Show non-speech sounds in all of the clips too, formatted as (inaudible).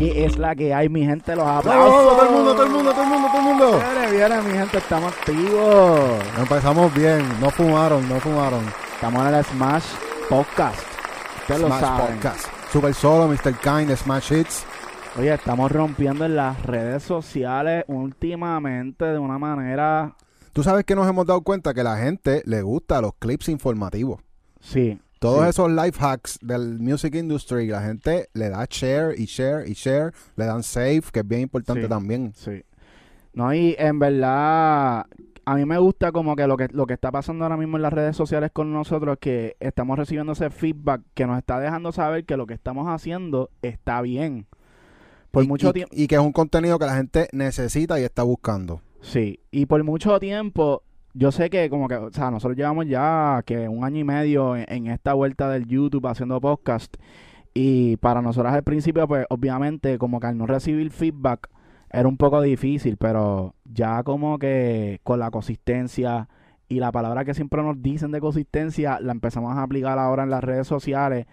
¿Qué es la que hay, mi gente? Los ¡Vamos, aplausos. todo el mundo, todo el mundo, todo el mundo, todo el mundo! Viene, viene, mi gente, estamos activos. Empezamos bien, no fumaron, no fumaron. Estamos en el Smash Podcast. Ustedes lo Smash saben. Podcast. Super Solo, Mr. Kind, Smash Hits. Oye, estamos rompiendo en las redes sociales últimamente de una manera... Tú sabes que nos hemos dado cuenta que la gente le gusta los clips informativos. Sí. Todos sí. esos life hacks del music industry, la gente le da share y share y share, le dan save, que es bien importante Sí. también. Sí. No, y en verdad, a mí me gusta como que lo que lo que está pasando ahora mismo en las redes sociales con nosotros es que estamos recibiendo ese feedback que nos está dejando saber que lo que estamos haciendo está bien. Por y, mucho tiempo, y que es un contenido que la gente necesita y está buscando. sí, y por mucho tiempo yo sé que como que, o sea, nosotros llevamos ya que un año y medio en, esta vuelta del YouTube haciendo podcast. Y para nosotros al principio pues obviamente como que al no recibir feedback era un poco difícil, pero ya como que con la consistencia y la palabra que siempre nos dicen de consistencia la empezamos a aplicar ahora en las redes sociales.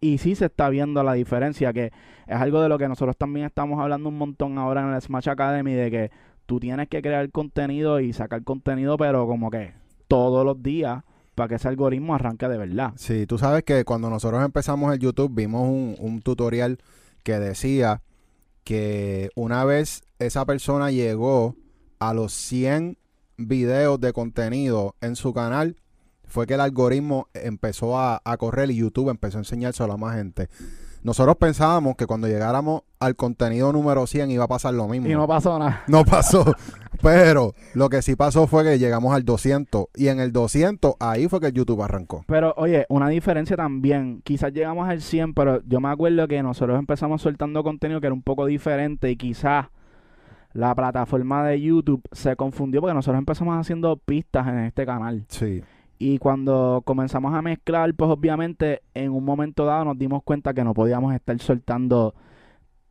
Y sí se está viendo la diferencia, que es algo de lo que nosotros también estamos hablando un montón ahora en el Smash Academy, de que tú tienes que crear contenido y sacar contenido, pero como que todos los días para que ese algoritmo arranque de verdad. Sí, tú sabes que cuando nosotros empezamos el YouTube vimos un, un tutorial que decía que una vez esa persona llegó a los 100 videos de contenido en su canal, fue que el algoritmo empezó a, a correr y YouTube empezó a enseñárselo a más gente. Nosotros pensábamos que cuando llegáramos al contenido número 100 iba a pasar lo mismo. Y no pasó nada. No pasó. Pero lo que sí pasó fue que llegamos al 200. Y en el 200, ahí fue que YouTube arrancó. Pero oye, una diferencia también, quizás llegamos al 100, pero yo me acuerdo que nosotros empezamos soltando contenido que era un poco diferente y quizás la plataforma de YouTube se confundió porque nosotros empezamos haciendo pistas en este canal. Sí. Y cuando comenzamos a mezclar, pues obviamente en un momento dado nos dimos cuenta que no podíamos estar soltando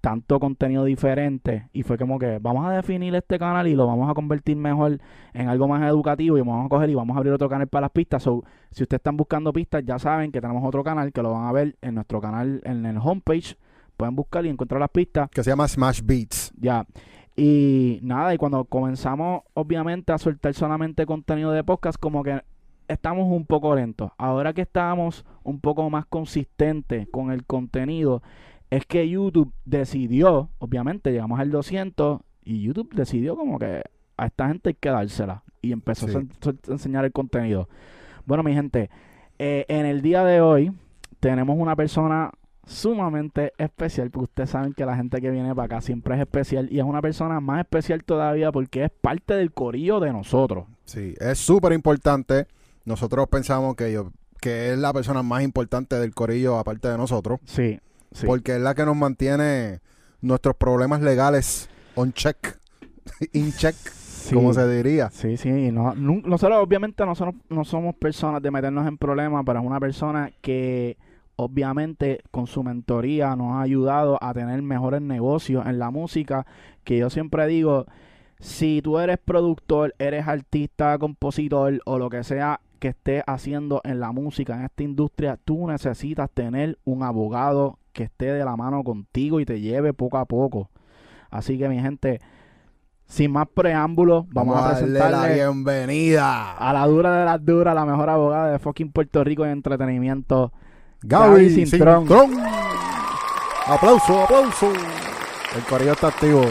tanto contenido diferente y fue como que vamos a definir este canal y lo vamos a convertir mejor en algo más educativo y vamos a coger y vamos a abrir otro canal para las pistas. So, si ustedes están buscando pistas, ya saben que tenemos otro canal que lo van a ver en nuestro canal en el homepage. Pueden buscar y encontrar las pistas. Que se llama Smash Beats. Ya. Y nada, y cuando comenzamos obviamente a soltar solamente contenido de podcast, como que estamos un poco lentos. Ahora que estamos un poco más consistentes con el contenido, es que YouTube decidió, obviamente llegamos al 200 y YouTube decidió como que a esta gente hay que dársela y empezó Sí. a, en- a enseñar el contenido. Bueno, mi gente, eh, en el día de hoy tenemos una persona sumamente especial, porque ustedes saben que la gente que viene para acá siempre es especial y es una persona más especial todavía porque es parte del corillo de nosotros. Sí, es súper importante. Nosotros pensamos que, yo, que es la persona más importante del corillo aparte de nosotros. Sí, sí. Porque es la que nos mantiene nuestros problemas legales on check. (laughs) In check, Sí. como se diría. Sí, sí, no- nosotros obviamente no somos, no somos personas de meternos en problemas, pero es una persona que obviamente con su mentoría nos ha ayudado a tener mejores negocios en la música, que yo siempre digo, si tú eres productor, eres artista, compositor o lo que sea que estés haciendo en la música, en esta industria, tú necesitas tener un abogado que esté de la mano contigo y te lleve poco a poco. Así que mi gente, sin más preámbulos, vamos, a darle la presentarle bienvenida. a la dura de las duras, la mejor abogada de fucking Puerto Rico en entretenimiento. Gaby Cintrón. Cintrón. Aplauso, aplauso. El corillo está activo. No,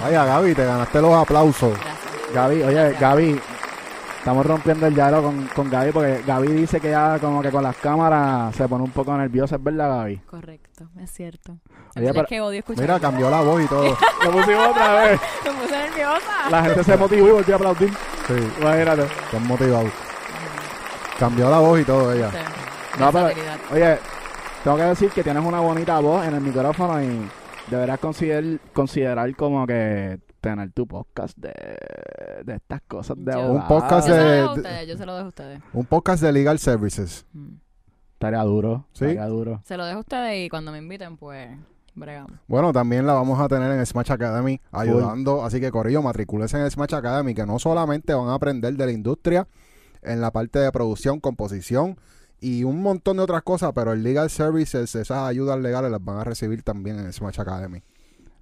(laughs) Vaya, Gaby, te ganaste los aplausos. gracias. Gaby, oye, Gaby, estamos rompiendo el hielo con, con Gaby porque Gaby dice que ya como que con las cámaras se pone un poco nerviosa, ¿es verdad, Gaby? Correcto, es cierto. Oye, es pero- que odio escuchar. Mira, cambió la voz y todo. (laughs) Lo pusimos otra vez. Me puse nerviosa. La gente se motivó y volvió a aplaudir. Sí, Imagínate. están motivados. Cambió la voz y todo ella. Sí, No, pero-. Oye, tengo que decir que tienes una bonita voz en el micrófono y deberás considerar, considerar como que tener tu podcast de, de estas cosas de Yo-. Un podcast Yo se lo de- dejo a de- ustedes, yo se lo dejo a ustedes. Un podcast de Legal Services. Mm. Tarea duro. ¿Sí? Tarea duro. Se lo dejo a ustedes y cuando me inviten, pues, bregamos. Bueno, también la vamos a tener en Smash Academy ayudando. Así que, Corillo, matricúlese en Smash Academy, que no solamente van a aprender de la industria en la parte de producción, composición y un montón de otras cosas, pero el Legal Services, esas ayudas legales las van a recibir también en Smash Academy.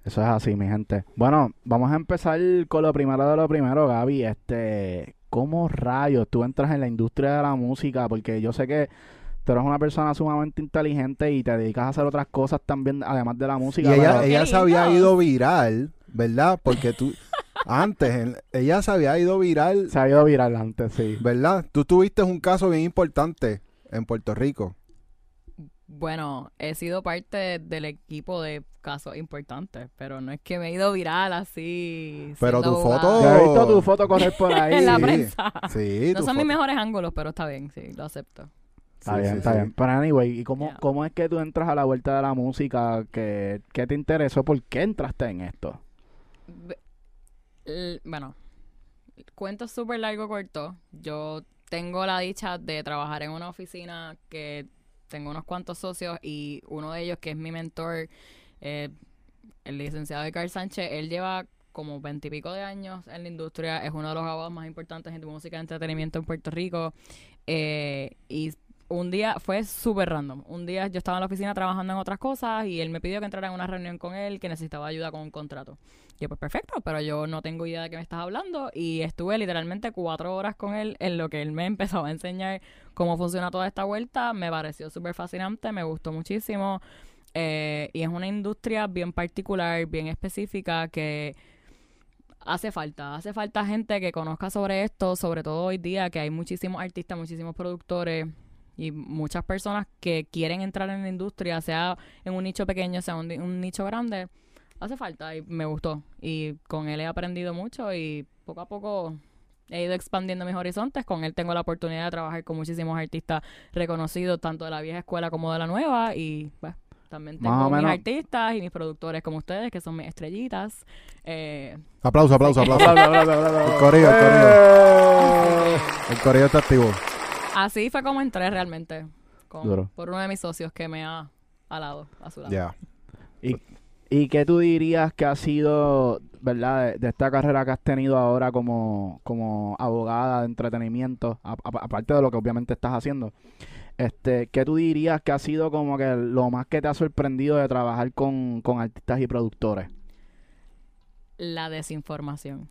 Eso es así, mi gente. Bueno, vamos a empezar con lo primero de lo primero, Gaby. Este, ¿cómo rayos tú entras en la industria de la música? Porque yo sé que tú eres una persona sumamente inteligente y te dedicas a hacer otras cosas también, además de la Y música. ella, pero- ella se había ido viral, ¿verdad? Porque tú, (laughs) antes, en- ella se había ido viral, se ha ido viral antes, sí. ¿verdad? Tú tuviste un caso bien importante en Puerto Rico. Bueno, he sido parte del equipo de casos importantes, pero no es que me he ido viral así. Pero tu foto-. Yo he visto tu foto correr por (laughs) ahí. en la sí. prensa. Sí, no son mis mejores ángulos, pero está bien, sí, lo acepto. Está Sí, bien, sí, está sí. bien. Pero anyway, ¿y cómo, Yeah. cómo es que tú entras a la vuelta de la música? ¿Qué, qué te interesó? ¿Por qué entraste en esto? L- Bueno, cuento súper largo corto. Yo tengo la dicha de trabajar en una oficina que tengo unos cuantos socios y uno de ellos que es mi mentor, eh, el licenciado Carl Sánchez, él lleva como veintipico de años en la industria, es uno de los abogados más importantes en música y entretenimiento en Puerto Rico. eh, y un día fue súper random. Un día yo estaba en la oficina trabajando en otras cosas y él me pidió que entrara en una reunión con él que necesitaba ayuda con un contrato. Yo, pues perfecto, pero yo no tengo idea de qué me estás hablando. Y estuve literalmente cuatro horas con él en lo que él me (laughs) empezó a enseñar cómo funciona toda esta vuelta. Me pareció súper fascinante, me gustó muchísimo. Eh, y es una industria bien particular, bien específica que hace falta. Hace falta gente que conozca sobre esto, sobre todo hoy día que hay muchísimos artistas, muchísimos productores y muchas personas que quieren entrar en la industria, sea en un nicho pequeño, sea un, un nicho grande. Hace falta y me gustó. Y con él he aprendido mucho y poco a poco he ido expandiendo mis horizontes. Con él tengo la oportunidad de trabajar con muchísimos artistas reconocidos, tanto de la vieja escuela como de la nueva. Y pues, también Más tengo o mis menos. artistas y mis productores como ustedes, que son mis estrellitas. Eh, Aplauso, aplauso, aplauso. (laughs) El corillo, el ¡Eh! El corillo está activo. Así fue como entré realmente. con- Duro. por uno de mis socios que me ha alado a su lado. Ya. ¿Y qué tú dirías que ha sido, verdad, de, de esta carrera que has tenido ahora como, como abogada de entretenimiento, a- a- aparte de lo que obviamente estás haciendo? Este, ¿qué tú dirías que ha sido como que lo más que te ha sorprendido de trabajar con, con artistas y productores? la desinformación.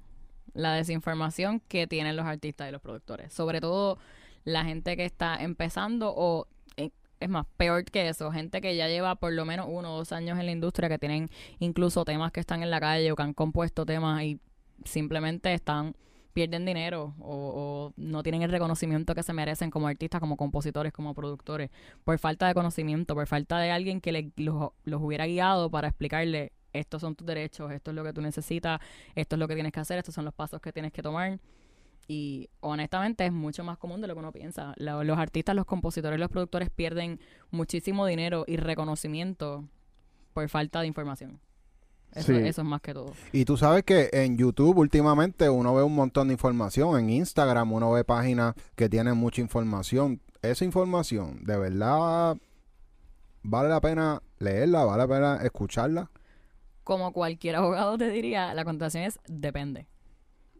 La desinformación que tienen los artistas y los productores. Sobre todo la gente que está empezando o, eh, es más, peor que eso, gente que ya lleva por lo menos uno o dos años en la industria, que tienen incluso temas que están en la calle o que han compuesto temas y simplemente están pierden dinero o, o no tienen el reconocimiento que se merecen como artistas, como compositores, como productores, por falta de conocimiento, por falta de alguien que le- los, los hubiera guiado para explicarle estos son tus derechos, esto es lo que tú necesitas, esto es lo que tienes que hacer, estos son los pasos que tienes que tomar. Y honestamente es mucho más común de lo que uno piensa. Los artistas, los compositores, los productores pierden muchísimo dinero y reconocimiento por falta de información. Eso, Sí. eso es más que todo. Y tú sabes que en YouTube últimamente uno ve un montón de información. En Instagram uno ve páginas que tienen mucha información. Esa información, ¿de verdad vale la pena leerla? ¿Vale la pena escucharla? Como cualquier abogado te diría, la contestación es depende.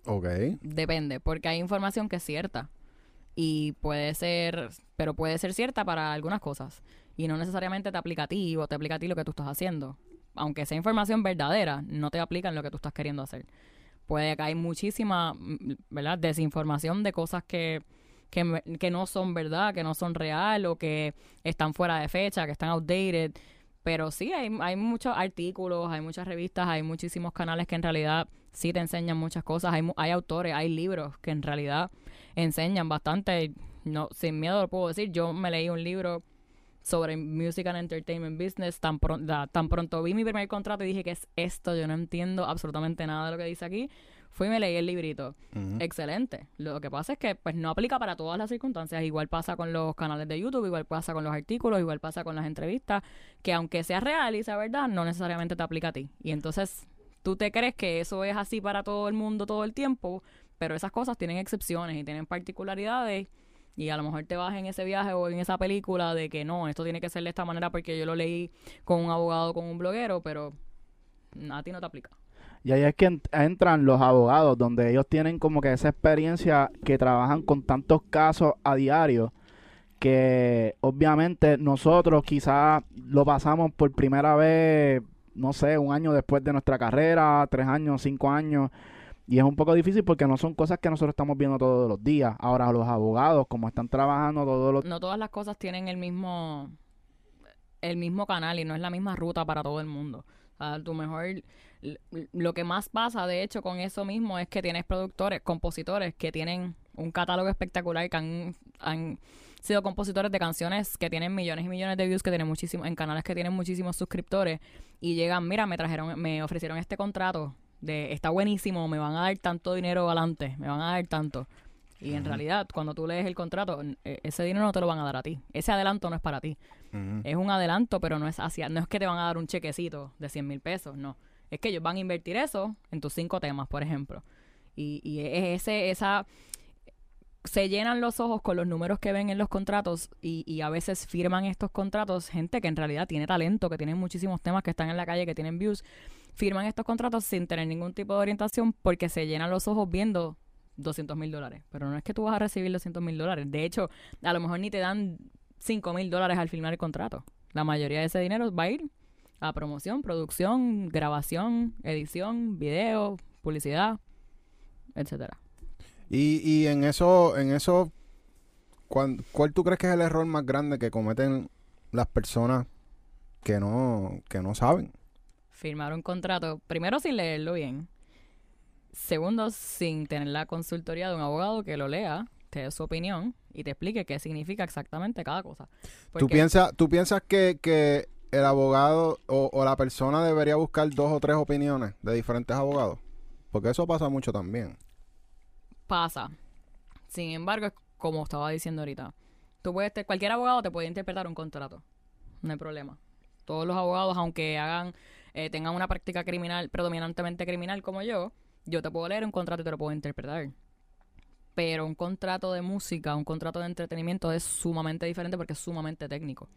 Ok. Depende, porque hay información que es cierta y puede ser, pero puede ser cierta para algunas cosas y no necesariamente te aplica a ti o te aplica a ti lo que tú estás haciendo. Aunque sea información verdadera, no te aplica en lo que tú estás queriendo hacer. Puede que hay muchísima, mm, ¿verdad? Desinformación de cosas que, que, que no son verdad, que no son real o que están fuera de fecha, que están outdated. Pero sí, hay, hay muchos artículos, hay muchas revistas, hay muchísimos canales que en realidad sí te enseñan muchas cosas. Hay, hay autores, hay libros que en realidad enseñan bastante. No, sin miedo lo puedo decir. Yo me leí un libro sobre Music and Entertainment Business. Tan, pron- da- tan pronto vi mi primer contrato y dije, ¿qué es esto? Yo no entiendo absolutamente nada de lo que dice aquí. Fui y me leí el librito. Excelente. Lo que pasa es que pues no aplica para todas las circunstancias. Igual pasa con los canales de YouTube, igual pasa con los artículos, igual pasa con las entrevistas, que aunque sea real y sea verdad, no necesariamente te aplica a ti. Y entonces tú te crees que eso es así para todo el mundo todo el tiempo, pero esas cosas tienen excepciones y tienen particularidades. Y a lo mejor te vas en ese viaje o en esa película de que no, esto tiene que ser de esta manera porque yo lo leí con un abogado, con un bloguero, pero a ti no te aplica. Y ahí es que ent- entran los abogados, donde ellos tienen como que esa experiencia que trabajan con tantos casos a diario, que obviamente nosotros quizás lo pasamos por primera vez, no sé, un año después de nuestra carrera, tres años, cinco años, y es un poco difícil porque no son cosas que nosotros estamos viendo todos los días. Ahora los abogados, como están trabajando todos los... No todas las cosas tienen el mismo el mismo canal y no es la misma ruta para todo el mundo. O tu mejor lo que más pasa de hecho con eso mismo es que tienes productores, compositores que tienen un catálogo espectacular que han, han sido compositores de canciones que tienen millones y millones de views, que tienen muchísimo en canales que tienen muchísimos suscriptores y llegan, mira, me trajeron me ofrecieron este contrato de está buenísimo, me van a dar tanto dinero adelante, me van a dar tanto. Y en realidad, cuando tú lees el contrato, e- ese dinero no te lo van a dar a ti. Ese adelanto no es para ti. Es un adelanto, pero no es hacia, no es que te van a dar un chequecito de 100 mil pesos, no. Es que ellos van a invertir eso en tus cinco temas, por ejemplo. Y, y es ese, esa, se llenan los ojos con los números que ven en los contratos y, y a veces firman estos contratos gente que en realidad tiene talento, que tiene muchísimos temas que están en la calle, que tienen views, firman estos contratos sin tener ningún tipo de orientación porque se llenan los ojos viendo 200 mil dólares. Pero no es que tú vas a recibir 200 mil dólares. De hecho, a lo mejor ni te dan 5 mil dólares al firmar el contrato. La mayoría de ese dinero va a ir a promoción, producción, grabación, edición, video, publicidad, etcétera. Y, y en eso, en eso, ¿cuál, ¿cuál tú crees que es el error más grande que cometen las personas que no, que no saben? Firmar un contrato, primero sin leerlo bien. Segundo, sin tener la consultoría de un abogado que lo lea, te dé su opinión y te explique qué significa exactamente cada cosa. ¿Tú, piensas, ¿Tú piensas que, que el abogado o, o la persona debería buscar dos o tres opiniones de diferentes abogados? Porque eso pasa mucho también. Pasa. Sin embargo, como estaba diciendo ahorita, tú puedes, cualquier abogado te puede interpretar un contrato. No hay problema. Todos los abogados, aunque hagan, eh, tengan una práctica criminal, predominantemente criminal como yo, yo te puedo leer un contrato y te lo puedo interpretar. Pero un contrato de música, un contrato de entretenimiento es sumamente diferente porque es sumamente técnico.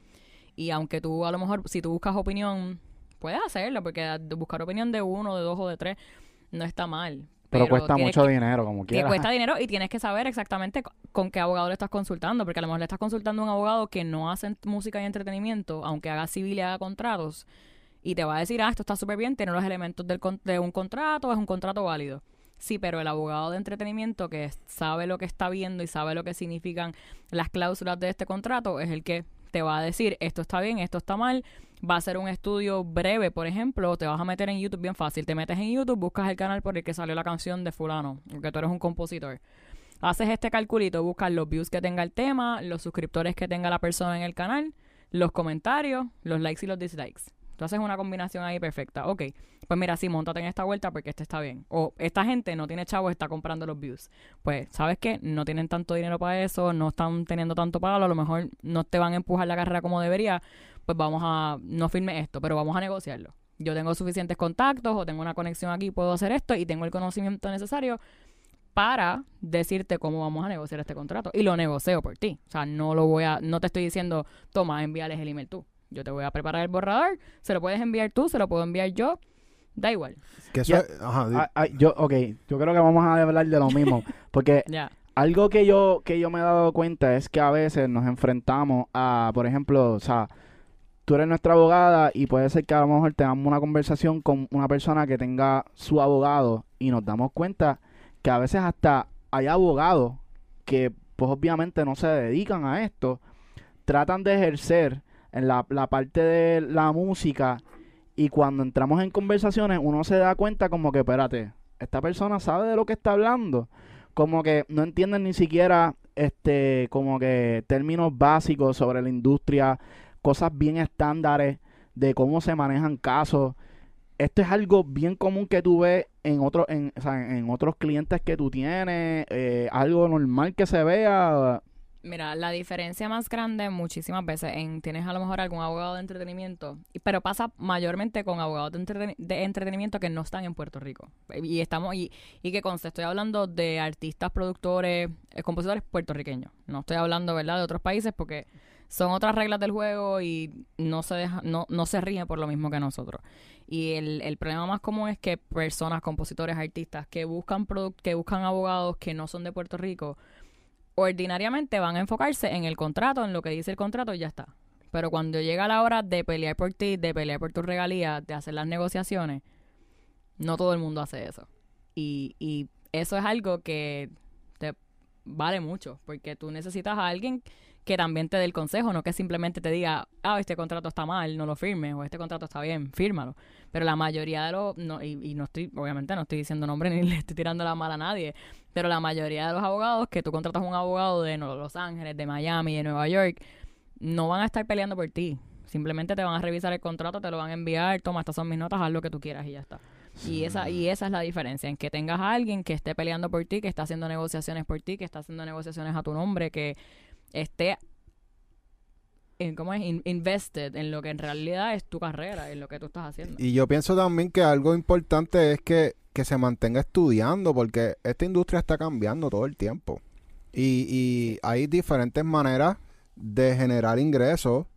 Y aunque tú a lo mejor, si tú buscas opinión, puedes hacerlo, porque buscar opinión de uno, de dos o de tres no está mal. Pero, cuesta mucho que- dinero, como que quiera. cuesta dinero y tienes que saber exactamente co- con qué abogado le estás consultando, porque a lo mejor le estás consultando a un abogado que no hace música y entretenimiento, aunque haga civil y haga contratos, y te va a decir, ah, esto está súper bien, tiene los elementos del de un contrato, es un contrato válido. Sí, pero el abogado de entretenimiento que sabe lo que está viendo y sabe lo que significan las cláusulas de este contrato es el que te va a decir esto está bien, esto está mal, va a ser un estudio breve, por ejemplo, te vas a meter en YouTube bien fácil, te metes en YouTube, buscas el canal por el que salió la canción de fulano, porque tú eres un compositor. Haces este calculito, buscas los views que tenga el tema, los suscriptores que tenga la persona en el canal, los comentarios, los likes y los dislikes. Tú haces una combinación ahí perfecta. Ok, pues mira, sí, montate en esta vuelta porque este está bien. O esta gente no tiene chavo, está comprando los views. Pues, ¿sabes qué? No tienen tanto dinero para eso, no están teniendo tanto palo, a lo mejor no te van a empujar la carrera como debería. Pues vamos a, no firme esto, pero vamos a negociarlo. Yo tengo suficientes contactos o tengo una conexión aquí, puedo hacer esto y tengo el conocimiento necesario para decirte cómo vamos a negociar este contrato. Y lo negocio por ti. O sea, no lo voy a, no te estoy diciendo, toma, envíales el email tú. Yo te voy a preparar el borrador, se lo puedes enviar tú, se lo puedo enviar yo, da igual. Que eso es- ajá, Ah, ah, yo, ok, yo creo que vamos a hablar de lo mismo. (laughs) Porque Ya. algo que yo, que yo me he dado cuenta es que a veces nos enfrentamos a, por ejemplo, o sea, tú eres nuestra abogada y puede ser que a lo mejor tengamos una conversación con una persona que tenga su abogado y nos damos cuenta que a veces hasta hay abogados que pues obviamente no se dedican a esto, tratan de ejercer en la, la parte de la música y cuando entramos en conversaciones uno se da cuenta como que, espérate, esta persona sabe de lo que está hablando, como que no entienden ni siquiera este como que términos básicos sobre la industria, cosas bien estándares de cómo se manejan casos. Esto es algo bien común que tú ves en otros en, o sea, en otros clientes que tú tienes, eh, algo normal que se vea. Mira, la diferencia más grande muchísimas veces en tienes a lo mejor algún abogado de entretenimiento, pero pasa mayormente con abogados de, entreten- de entretenimiento que no están en Puerto Rico. Y estamos y, y que conste, estoy hablando de artistas, productores, eh, compositores puertorriqueños. No estoy hablando, ¿verdad?, de otros países porque son otras reglas del juego y no se deja, no, no se rigen por lo mismo que nosotros. Y el, el problema más común es que personas, compositores, artistas que buscan que buscan abogados que no son de Puerto Rico ordinariamente van a enfocarse en el contrato, en lo que dice el contrato y ya está. Pero cuando llega la hora de pelear por ti, de pelear por tus regalías, de hacer las negociaciones, no todo el mundo hace eso. Y, y eso es algo que te vale mucho, porque tú necesitas a alguien que también te dé el consejo, no que simplemente te diga, ah, este contrato está mal, no lo firmes, o este contrato está bien, fírmalo. Pero la mayoría de los, no, y, y no estoy, obviamente no estoy diciendo nombre (laughs) ni le estoy tirando la mala a nadie, pero la mayoría de los abogados que tú contratas a un abogado de Los Ángeles, de Miami, de Nueva York, no van a estar peleando por ti. Simplemente te van a revisar el contrato, te lo van a enviar, toma, estas son mis notas, haz lo que tú quieras y ya está. Y esa, y esa es la diferencia, en que tengas a alguien que esté peleando por ti, que está haciendo negociaciones por ti, que está haciendo negociaciones a tu nombre, que esté en, ¿cómo es? In- invested en lo que en realidad es tu carrera, en lo que tú estás haciendo. Y yo pienso también que algo importante es que, que se mantenga estudiando, porque esta industria está cambiando todo el tiempo. Y, y hay diferentes maneras de generar ingresos.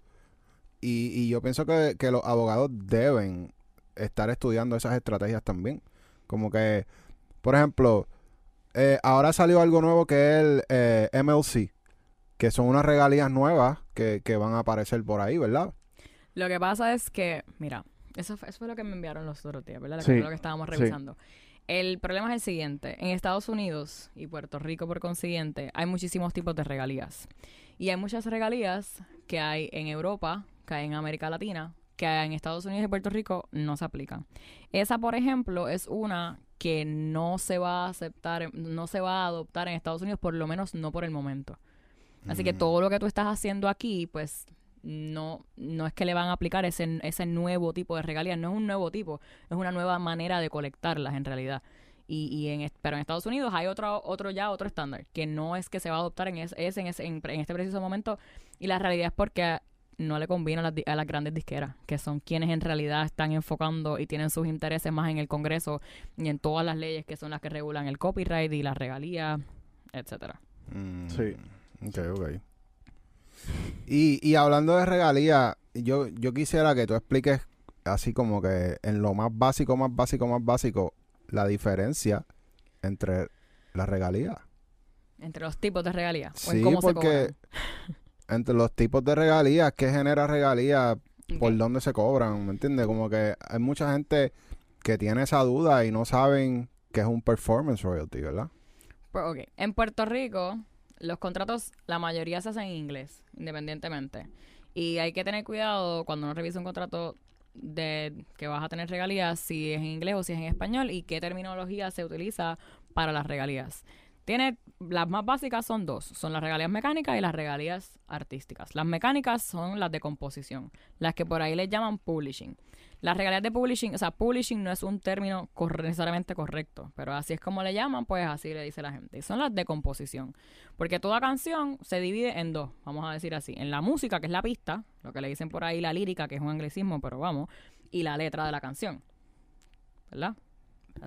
Y, y yo pienso que, que los abogados deben estar estudiando esas estrategias también. Como que, por ejemplo, eh, ahora salió algo nuevo que es el eh, MLC, que son unas regalías nuevas que, que van a aparecer por ahí, ¿verdad? Lo que pasa es que, mira, eso fue, eso fue lo que me enviaron los otros días, ¿verdad? Sí, lo que estábamos sí. revisando. El problema es el siguiente. En Estados Unidos y Puerto Rico, por consiguiente, hay muchísimos tipos de regalías. Y hay muchas regalías que hay en Europa, que hay en América Latina, que en Estados Unidos y Puerto Rico no se aplican. Esa, por ejemplo, es una que no se va a aceptar, no se va a adoptar en Estados Unidos, por lo menos no por el momento. Así que Mm. todo lo que tú estás haciendo aquí, pues no, no es que le van a aplicar ese, ese nuevo tipo de regalías, no es un nuevo tipo, es una nueva manera de colectarlas en realidad. Y, y en, pero en Estados Unidos hay otro, otro ya, otro estándar, que no es que se va a adoptar en, es, es en, ese- en, en este preciso momento. Y la realidad es porque no le conviene a las, di- a las grandes disqueras, que son quienes en realidad están enfocando y tienen sus intereses más en el Congreso y en todas las leyes que son las que regulan el copyright y las regalías, etcétera. Mm, Sí. Ok, ok. Y, y hablando de regalías, yo, yo quisiera que tú expliques así como que en lo más básico, más básico, más básico, la diferencia entre las regalías. Entre los tipos de regalías. o en Sí, cómo se porque (laughs) entre los tipos de regalías, ¿qué genera regalías? ¿Por dónde se cobran? ¿Me entiendes? Como que hay mucha gente que tiene esa duda y no saben que es un performance royalty, ¿verdad? Pues, ok. En Puerto Rico, los contratos, la mayoría se hacen en inglés, independientemente. Y hay que tener cuidado cuando uno revisa un contrato de que vas a tener regalías, si es en inglés o si es en español, y qué terminología se utiliza para las regalías. Las más básicas son dos, son las regalías mecánicas y las regalías artísticas. Las mecánicas son las de composición, las que por ahí les llaman publishing. Las regalías de publishing, o sea, publishing no es un término necesariamente correcto, pero así es como le llaman, pues así le dice la gente. Y son las de composición. Porque toda canción se divide en dos, vamos a decir así. En la música, que es la pista, lo que le dicen por ahí la lírica, que es un anglicismo, pero vamos, y la letra de la canción. ¿Verdad?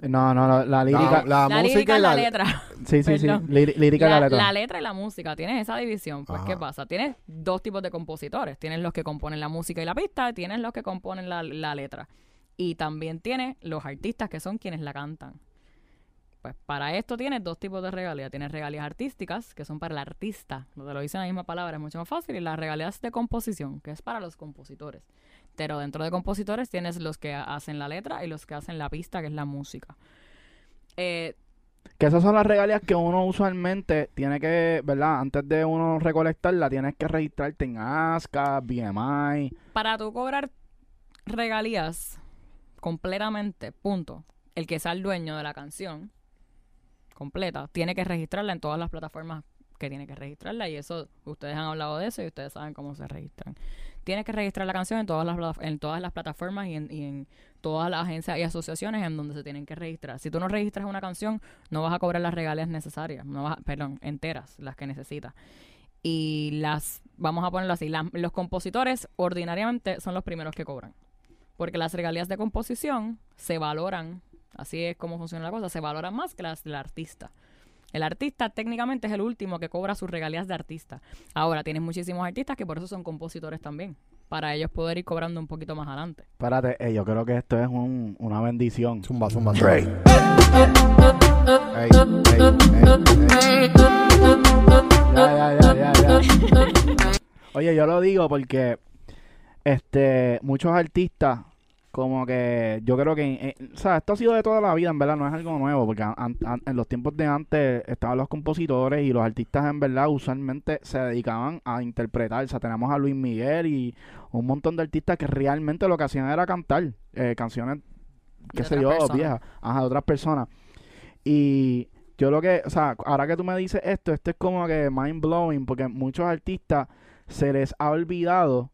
No, no, la, la lírica. La, La, música lírica y la la letra. sí, sí, sí. lírica y la, letra. La letra y la música, tienes esa división. Pues, ¿qué pasa? Tienes dos tipos de compositores. Tienes los que componen la música y la pista, y tienes los que componen la, la letra. Y también tienes los artistas que son quienes la cantan. Pues para esto tienes dos tipos de regalías. Tienes regalías artísticas, que son para el artista. No te lo dice en la misma palabra, es mucho más fácil. Y las regalías de composición, que es para los compositores. Pero dentro de compositores tienes los que hacen la letra y los que hacen la pista, que es la música. Eh, Que esas son las regalías que uno usualmente tiene que, ¿verdad? Antes de uno recolectarla, tienes que registrarte en ASCA, BMI. para tú cobrar regalías completamente, punto, el que sea el dueño de la canción completa, tiene que registrarla en todas las plataformas que tiene que registrarla y eso, ustedes han hablado de eso y ustedes saben cómo se registran. Tienes que registrar la canción en todas las, en todas las plataformas y en, y en todas las agencias y asociaciones en donde se tienen que registrar. Si tú no registras una canción, no vas a cobrar las regalías necesarias, no vas a- perdón, enteras, las que necesitas. Y las, vamos a ponerlo así, los compositores ordinariamente son los primeros que cobran. Porque las regalías de composición se valoran, así es como funciona la cosa, se valoran más que las del artista. El artista técnicamente es el último que cobra sus regalías de artista. Ahora, tienes muchísimos artistas que por eso son compositores también, para ellos poder ir cobrando un poquito más adelante. Espérate, eh, yo creo que esto es un- una bendición. Zumba, zumba, zumba. Ey, ey, ey, ey. Ya, ya, ya, ya, ya. Oye, yo lo digo porque este muchos artistas como que yo creo que eh, o sea, esto ha sido de toda la vida, en verdad, no es algo nuevo, porque an- an- en los tiempos de antes estaban los compositores y los artistas en verdad usualmente se dedicaban a interpretar, o sea, tenemos a Luis Miguel y un montón de artistas que realmente lo que hacían era cantar eh, canciones qué sé yo, viejas, ajá, de otras personas. Y yo lo que, o sea, ahora que tú me dices esto, esto es como que mind blowing, porque muchos artistas se les ha olvidado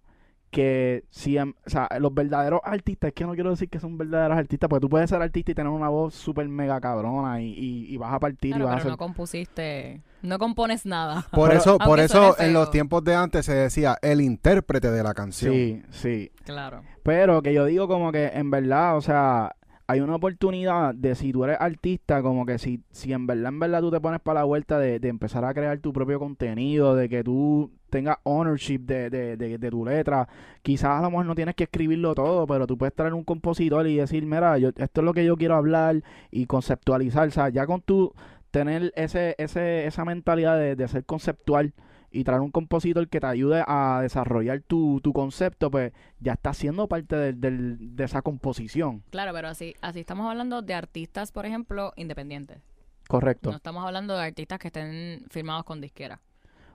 que si, em- o sea, los verdaderos artistas, es que no quiero decir que son verdaderos artistas, porque tú puedes ser artista y tener una voz súper mega cabrona y, y, y vas a partir Claro, y vas a pero hacer... no compusiste, no compones nada. (laughs) Por Pero- eso, por eso en los tiempos de antes se decía el intérprete de la canción. Sí, sí. Claro. Pero que yo digo como que en verdad, o sea, hay una oportunidad de si tú eres artista, como que si, si en verdad, en verdad tú te pones para la vuelta de, de empezar a crear tu propio contenido, de que tú tengas ownership de, de, de, de tu letra, quizás a lo mejor no tienes que escribirlo todo, pero tú puedes traer un compositor y decir, mira, yo, esto es lo que yo quiero hablar y conceptualizar, o sea, ya con tu tener ese, ese, esa mentalidad de, de ser conceptual y traer un compositor que te ayude a desarrollar tu, tu concepto, pues ya está siendo parte del- de esa composición. Claro, pero así, así estamos hablando de artistas, por ejemplo, independientes. Correcto. No estamos hablando de artistas que estén firmados con disquera.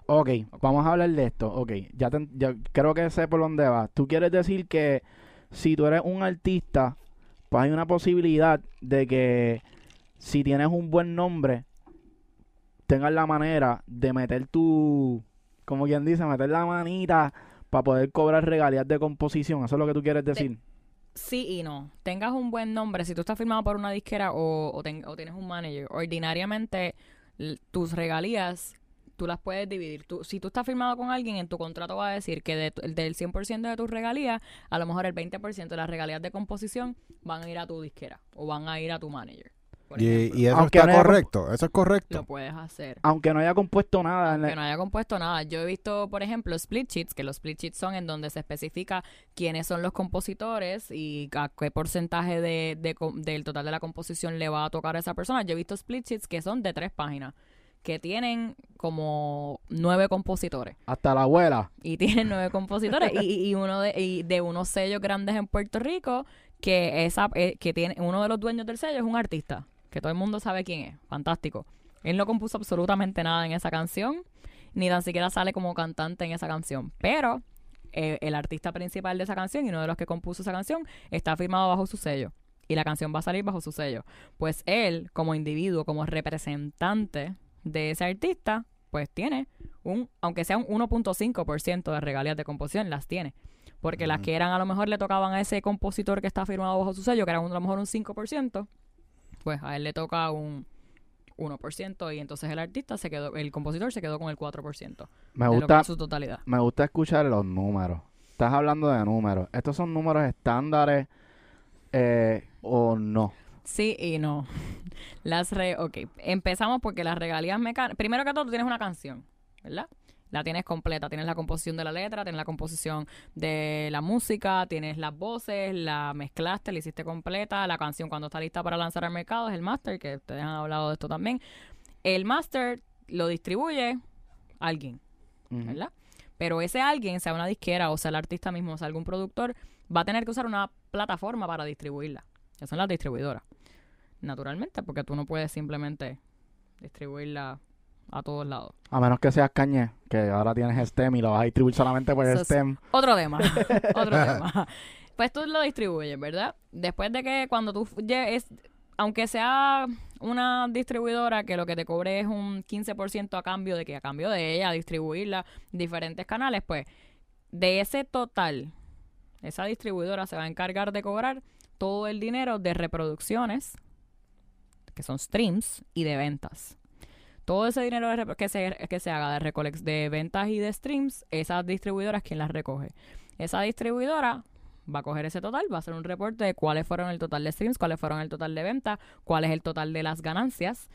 Ok, vamos a hablar de esto. Ok, ya, te- ya creo que sé por dónde vas. Tú quieres decir que si tú eres un artista, pues hay una posibilidad de que si tienes un buen nombre, tengas la manera de meter tu, como quien dice, meter la manita para poder cobrar regalías de composición. Eso es lo que tú quieres decir. Sí y no. Tengas un buen nombre, si tú estás firmado por una disquera o, o, ten- o tienes un manager, ordinariamente tus regalías tú las puedes dividir. Tú, si tú estás firmado con alguien, en tu contrato va a decir que de del 100% de tus regalías, a lo mejor el 20% de las regalías de composición van a ir a tu disquera o van a ir a tu manager. Y, y eso Aunque está no correcto, eso es correcto. Lo puedes hacer. Aunque no haya compuesto nada. en la- Que no haya compuesto nada. Yo he visto, por ejemplo, split sheets, que los split sheets son en donde se especifica quiénes son los compositores y a qué porcentaje de, del total de la composición le va a tocar a esa persona. Yo he visto split sheets que son de tres páginas, que tienen como nueve compositores. Hasta la abuela. Y tienen nueve compositores y, y uno de, y de unos sellos grandes en Puerto Rico que esa eh, que tiene uno de los dueños del sello es un artista que todo el mundo sabe quién es. Fantástico. Él no compuso absolutamente nada en esa canción ni tan siquiera sale como cantante en esa canción. Pero eh, el artista principal de esa canción y uno de los que compuso esa canción está firmado bajo su sello. Y la canción va a salir bajo su sello. Pues él como individuo como representante de ese artista pues tiene un, aunque sea un 1.5% de regalías de composición, las tiene. Porque las que eran, a lo mejor le tocaban a ese compositor que está firmado bajo su sello, que era a lo mejor un 5%, pues a él le toca un 1% y entonces el artista se quedó, el compositor se quedó con el 4% Me de lo que gusta, es su totalidad. me gusta escuchar los números. Estás hablando de números. ¿Estos son números estándares eh, o no? Sí y no. (laughs) Las re, ok, empezamos porque las regalías mecánicas, primero que todo tú tienes una canción, ¿verdad? La tienes completa, tienes la composición de la letra, tienes la composición de la música, tienes las voces, la mezclaste, la hiciste completa, la canción cuando está lista para lanzar al mercado es el master, que ustedes han hablado de esto también. El master lo distribuye alguien. ¿verdad? Pero ese alguien, sea una disquera o sea el artista mismo, o sea algún productor, va a tener que usar una plataforma para distribuirla. Que son las distribuidoras. Naturalmente, porque tú no puedes simplemente distribuirla a todos lados. A menos que seas cañé, que ahora tienes STEM y lo vas a distribuir solamente por STEM. Otro tema. (laughs) Otro tema. Pues tú lo distribuyes, ¿verdad? Después de que cuando tú llegues, aunque sea una distribuidora que lo que te cobre es un 15% a cambio de que a cambio de ella distribuirla en diferentes canales, pues de ese total, esa distribuidora se va a encargar de cobrar todo el dinero de reproducciones, que son streams, y de ventas. Todo ese dinero que se, que se haga de, de ventas y de streams, esa distribuidora es quien las recoge. Esa distribuidora va a coger ese total, va a hacer un reporte de cuáles fueron el total de streams, cuáles fueron el total de ventas, cuál es el total de las ganancias.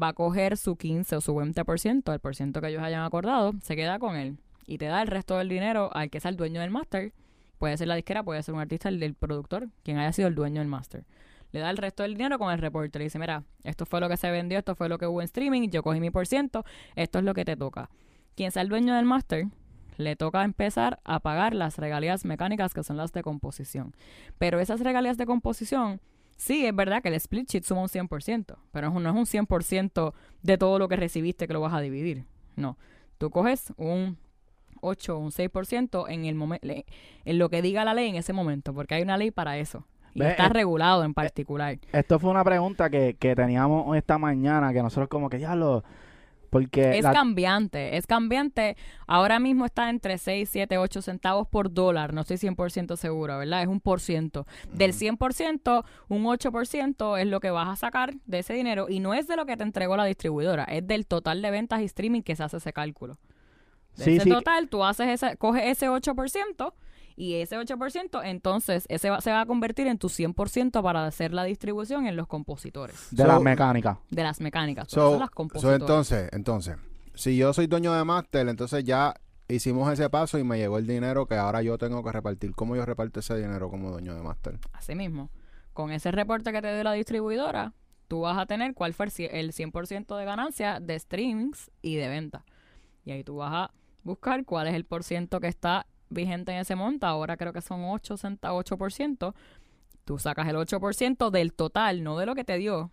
Va a coger su 15 o su 20%, el por ciento que ellos hayan acordado, se queda con él y te da el resto del dinero al que sea el dueño del máster. Puede ser la disquera, puede ser un artista, el productor, quien haya sido el dueño del máster. Le da el resto del dinero con el reporte. Le dice, mira, esto fue lo que se vendió, esto fue lo que hubo en streaming, yo cogí mi por ciento, esto es lo que te toca. quien sea el dueño del máster le toca empezar a pagar las regalías mecánicas que son las de composición. Pero esas regalías de composición, sí, es verdad que el split sheet suma un 100%, pero no es un 100% de todo lo que recibiste que lo vas a dividir. No, tú coges un 8 o un 6% en, el en lo que diga la ley en ese momento, porque hay una ley para eso. Y está eh, regulado en particular. Esto fue una pregunta que, que teníamos esta mañana, que nosotros como que ya lo... Porque Es la- cambiante, es cambiante. Ahora mismo está entre 6, 7, 8 centavos por dólar. No estoy 100% segura, ¿verdad? Es un por ciento. Del 100%, un 8% es lo que vas a sacar de ese dinero y no es de lo que te entregó la distribuidora, es del total de ventas y streaming que se hace ese cálculo. De Sí, ese sí. total, tú haces ese, coges ese 8% y ese 8%, entonces ese va- se va a convertir en tu 100% para hacer la distribución en los compositores de So- la mecánica. de las mecánicas. So, son las so compositores. entonces, entonces, si yo soy dueño de máster, entonces ya hicimos ese paso y me llegó el dinero que ahora yo tengo que repartir. ¿Cómo yo reparto ese dinero como dueño de máster? Así mismo, con ese reporte que te dé la distribuidora, tú vas a tener cuál fue el 100% de ganancia de streams y de venta. Y ahí tú vas a buscar cuál es el por ciento que está vigente en ese monto. Ahora creo que son 8, centa- 8%. Tú sacas el 8% del total, no de lo que te dio.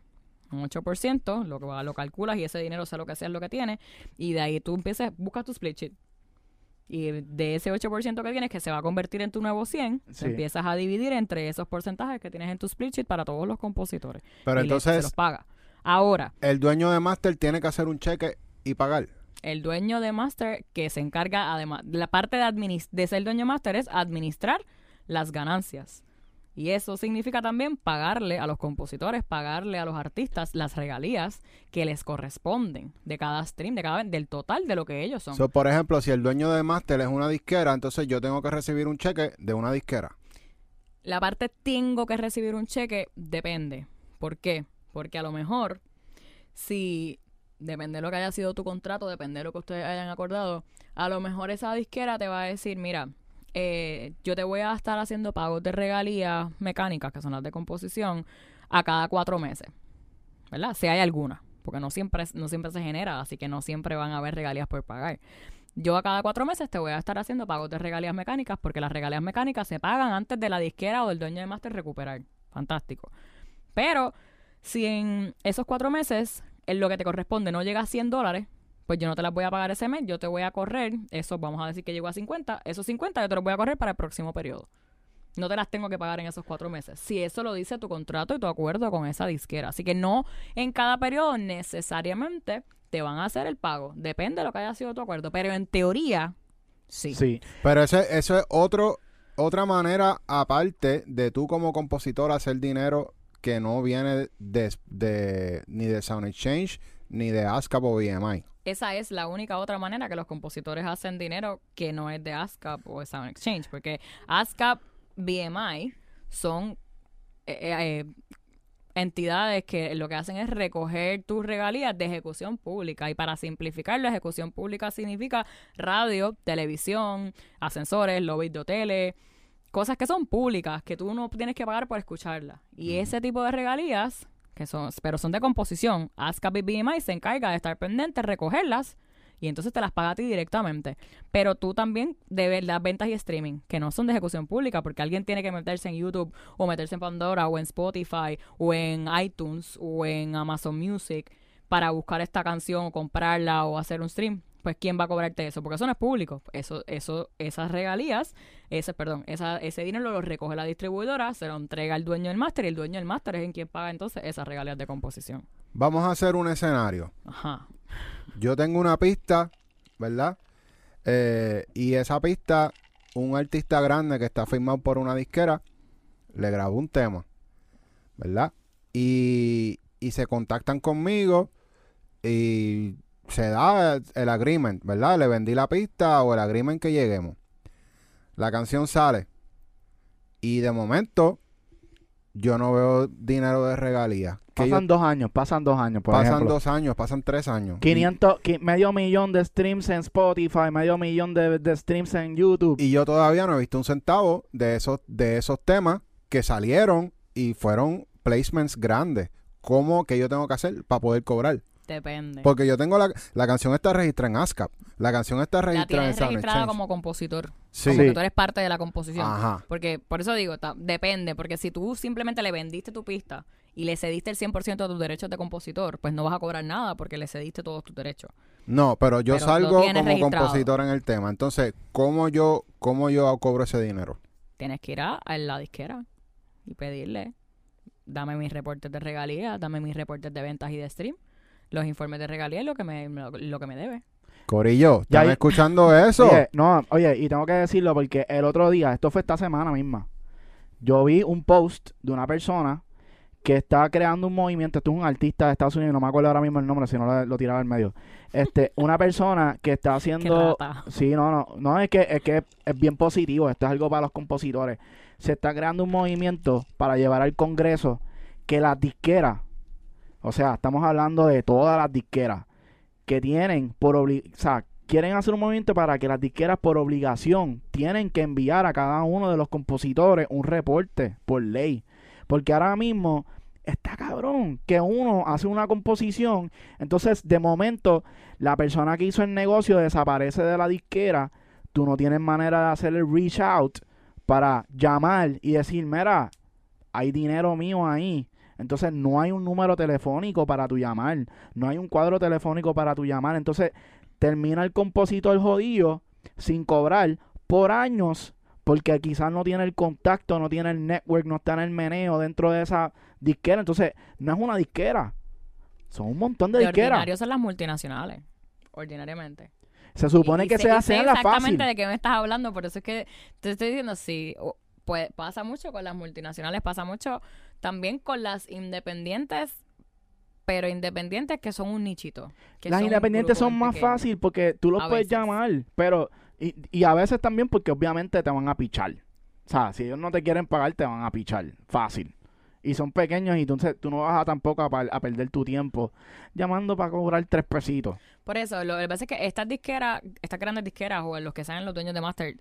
Un 8%, lo, que lo calculas y ese dinero sea lo que sea es lo que tiene. Y de ahí tú empiezas, buscas tu split sheet. Y de ese 8% que tienes, que se va a convertir en tu nuevo 100, Sí. empiezas a dividir entre esos porcentajes que tienes en tu split sheet para todos los compositores. Pero y le- se entonces, los paga. Ahora, el dueño de máster tiene que hacer un cheque y pagar. El dueño de Master que se encarga, además, la parte de, de ser dueño de Master es administrar las ganancias. Y eso significa también pagarle a los compositores, pagarle a los artistas las regalías que les corresponden de cada stream, de cada, del total de lo que ellos son. So, por ejemplo, si el dueño de máster es una disquera, entonces yo tengo que recibir un cheque de una disquera. La parte tengo que recibir un cheque depende. ¿Por qué? Porque a lo mejor, si depende de lo que haya sido tu contrato, depende de lo que ustedes hayan acordado, a lo mejor esa disquera te va a decir, mira, eh, yo te voy a estar haciendo pagos de regalías mecánicas, que son las de composición, a cada cuatro meses. ¿Verdad? Si hay alguna. Porque no siempre, no siempre se genera, así que no siempre van a haber regalías por pagar. Yo a cada cuatro meses te voy a estar haciendo pagos de regalías mecánicas porque las regalías mecánicas se pagan antes de la disquera o del dueño de máster recuperar. Fantástico. Pero si en esos cuatro meses en lo que te corresponde no llega a 100 dólares, pues yo no te las voy a pagar ese mes, yo te voy a correr, eso vamos a decir que llegó a 50, esos 50 yo te los voy a correr para el próximo periodo. No te las tengo que pagar en esos cuatro meses. Si eso lo dice tu contrato y tu acuerdo con esa disquera. Así que no en cada periodo necesariamente te van a hacer el pago. Depende de lo que haya sido tu acuerdo. Pero en teoría, sí. Sí. Pero eso es otro, otra manera aparte de tú como compositor hacer dinero que no viene de, de- ni de Sound Exchange ni de ASCAP o BMI. Esa es la única otra manera que los compositores hacen dinero que no es de ASCAP o Sound Exchange. Porque ASCAP, BMI son eh, eh, entidades que lo que hacen es recoger tus regalías de ejecución pública. Y para simplificarlo, ejecución pública significa radio, televisión, ascensores, lobbies de hoteles, cosas que son públicas, que tú no tienes que pagar por escucharlas. Y ese tipo de regalías, que son, pero son de composición, ASCAP y BMI se encarga de estar pendiente, recogerlas y entonces te las paga a ti directamente. Pero tú también debes las ventas y streaming, que no son de ejecución pública, porque alguien tiene que meterse en YouTube o meterse en Pandora o en Spotify o en iTunes o en Amazon Music para buscar esta canción o comprarla o hacer un stream. Pues quién va a cobrarte eso, porque eso no es público. Eso, eso, esas regalías, ese, perdón, esa, ese dinero lo recoge la distribuidora, se lo entrega al dueño del máster y el dueño del máster es en quien paga entonces esas regalías de composición. Vamos a hacer un escenario. Ajá. Yo tengo una pista, ¿verdad? Eh, y esa pista, un artista grande que está firmado por una disquera, le grabó un tema, ¿verdad? Y, y se contactan conmigo y se da el agreement, ¿verdad? Le vendí la pista o el agreement que lleguemos. La canción sale y de momento yo no veo dinero de regalías. Pasan yo- dos años, pasan dos años, por pasan ejemplo. dos años, pasan tres años. 500, qui- medio millón de streams en Spotify, medio millón de, de streams en YouTube. Y yo todavía no he visto un centavo de esos, de esos temas que salieron y fueron placements grandes. ¿Cómo que yo tengo que hacer para poder cobrar? Depende. Porque yo tengo la, la canción está registrada en ASCAP. La canción está la registrada en tienes Sound registrada Exchange. como compositor. Sí. Como que tú eres parte de la composición. Ajá. Porque, por eso digo, ta- depende, porque si tú simplemente le vendiste tu pista y le cediste el 100% de tus derechos de compositor, pues no vas a cobrar nada porque le cediste todos tus derechos. No, pero yo Pero salgo como registrado. compositor en el tema. Entonces, ¿cómo yo, cómo yo cobro ese dinero? Tienes que ir a, a la disquera y pedirle, dame mis reportes de regalías, dame mis reportes de ventas y de stream, los informes de regalías, lo que me, lo, lo que me debe. Corillo, Ya ¿están hay- escuchando (laughs) eso? Oye, no, oye, y tengo que decirlo porque el otro día, esto fue esta semana misma, yo vi un post de una persona que está creando un movimiento, esto es un artista de Estados Unidos, no me acuerdo ahora mismo el nombre, si no lo, lo tiraba en medio. Este, (laughs) una persona que está haciendo. Sí, no, no, no es que es que es bien positivo, esto es algo para los compositores. Se está creando un movimiento para llevar al Congreso que las disqueras, o sea, estamos hablando de todas las disqueras que tienen por obli- o sea, quieren hacer un movimiento para que las disqueras por obligación tienen que enviar a cada uno de los compositores un reporte por ley, porque ahora mismo está cabrón que uno hace una composición, entonces de momento la persona que hizo el negocio desaparece de la disquera, tú no tienes manera de hacer el reach out para llamar y decir, mira, hay dinero mío ahí. Entonces no hay un número telefónico para tu llamar, no hay un cuadro telefónico para tu llamar. Entonces termina el compositor jodido sin cobrar por años porque quizás no tiene el contacto, no tiene el network, no está en el meneo dentro de esa disquera. Entonces no es una disquera, son un montón de De disqueras. son las multinacionales, ordinariamente. Se supone Y que se y hace sé en la fácil. exactamente de qué me estás hablando, por eso es que te estoy diciendo, sí, pues pasa mucho con las multinacionales, pasa mucho también con las independientes, pero independientes que son un nichito. que Las son independientes son más pequeño. fácil porque tú los A puedes veces. llamar, pero y, y a veces también porque obviamente te van a pichar. O sea, si ellos no te quieren pagar, te van a pichar. Fácil. Y son pequeños y entonces tú no vas a tampoco a, perder tu tiempo llamando para cobrar tres pesitos. Por eso, lo que pasa es que estas disqueras, estas grandes disqueras o los que sean los dueños de Master,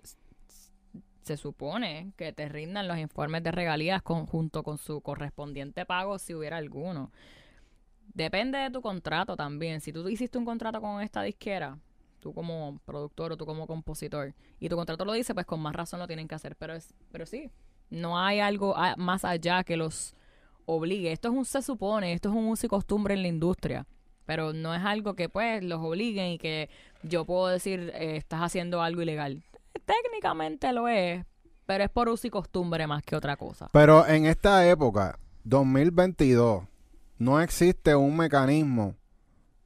se supone que te rindan los informes de regalías con, junto con su correspondiente pago si hubiera alguno. Depende de tu contrato también. Si tú hiciste un contrato con esta disquera, tú como productor o tú como compositor, y tu contrato lo dice, pues con más razón lo tienen que hacer. Pero, es, pero sí, no hay algo a- más allá que los obligue. Esto es un se supone, esto es un uso y costumbre en la industria. Pero no es algo que pues los obliguen y que yo puedo decir eh, estás haciendo algo ilegal. Técnicamente lo es, pero es por uso y costumbre más que otra cosa. Pero en esta época, 2022, no existe un mecanismo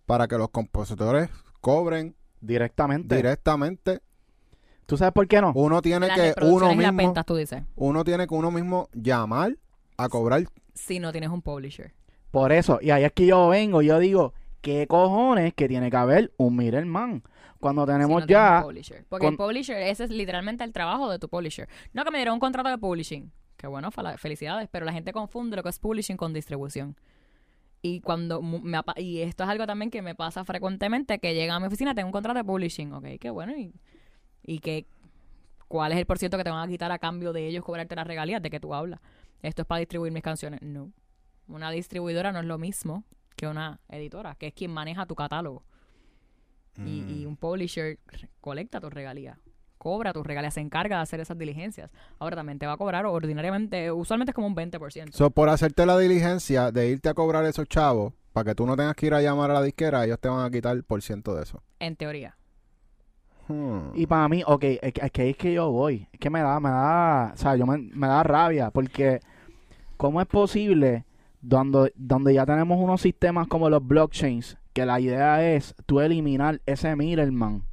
para que los compositores cobren Directamente. directamente. ¿Tú sabes por qué no? Uno tiene Las que uno mismo, ventas, tú dices, uno tiene que uno mismo llamar a cobrar. si no tienes un publisher. Por eso. Y ahí es que yo vengo y yo digo, ¿qué cojones que tiene que haber un middleman? Cuando si tenemos no tienes un ya... publisher. Porque el con- publisher, ese es literalmente el trabajo de tu publisher. No que me dieron un contrato de publishing. Que bueno, felicidades, pero la gente confunde lo que es publishing con distribución. Y cuando me y esto es algo también que me pasa frecuentemente, que llega a mi oficina, tengo un contrato de publishing, ok, qué bueno, y, y que cuál es el por ciento que te van a quitar a cambio de ellos cobrarte las regalías de que tú hablas. Esto es para distribuir mis canciones. No. Una distribuidora no es lo mismo que una editora, que es quien maneja tu catálogo. Y, y un publisher colecta tus regalías, cobra tus regalías, se encarga de hacer esas diligencias. Ahora también te va a cobrar ordinariamente, usualmente es como un 20%. So, por hacerte la diligencia de irte a cobrar esos chavos, para que tú no tengas que ir a llamar a la disquera, ellos te van a quitar el por ciento de eso. en teoría. Hmm. Y para mí, ok, es que, es que ahí es que yo voy. Es que me da, me da, o sea, yo me, me da rabia porque ¿cómo es posible donde, donde ya tenemos unos sistemas como los blockchains que la idea es tú eliminar ese middleman?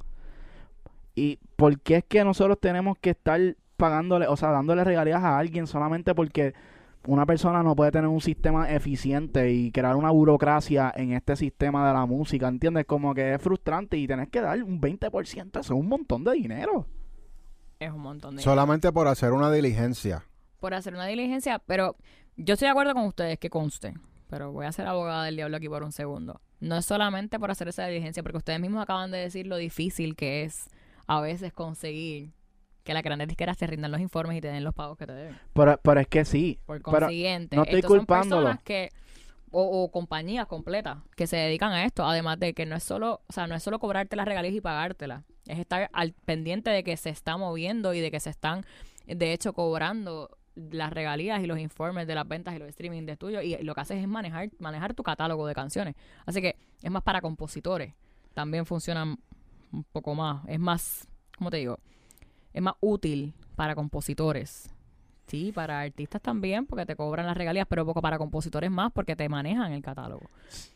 ¿Y por qué es que nosotros tenemos que estar pagándole, o sea, dándole regalías a alguien solamente porque una persona no puede tener un sistema eficiente y crear una burocracia en este sistema de la música, ¿entiendes? Como que es frustrante y tenés que dar un 20%, eso es un montón de dinero. Es un montón de... Solamente por hacer una diligencia. por hacer una diligencia, pero yo estoy de acuerdo con ustedes que conste, pero voy a ser abogada del diablo aquí por un segundo. No es solamente por hacer esa diligencia, porque ustedes mismos acaban de decir lo difícil que es a veces conseguir que las grandes disqueras te rindan los informes y te den los pagos que te deben. Pero, pero es que sí. Por consiguiente, no estoy estos son personas que o, o compañías completas que se dedican a esto, además de que no es solo, o sea, no es solo cobrarte las regalías y pagártelas, es estar al pendiente de que se está moviendo y de que se están, de hecho, cobrando las regalías y los informes de las ventas y los streaming de tuyo y lo que haces es manejar manejar tu catálogo de canciones. Así que es más para compositores. También funcionan un poco más, es más, ¿cómo te digo? Es más útil para compositores. Sí, para artistas también, porque te cobran las regalías, pero poco para compositores más, porque te manejan el catálogo.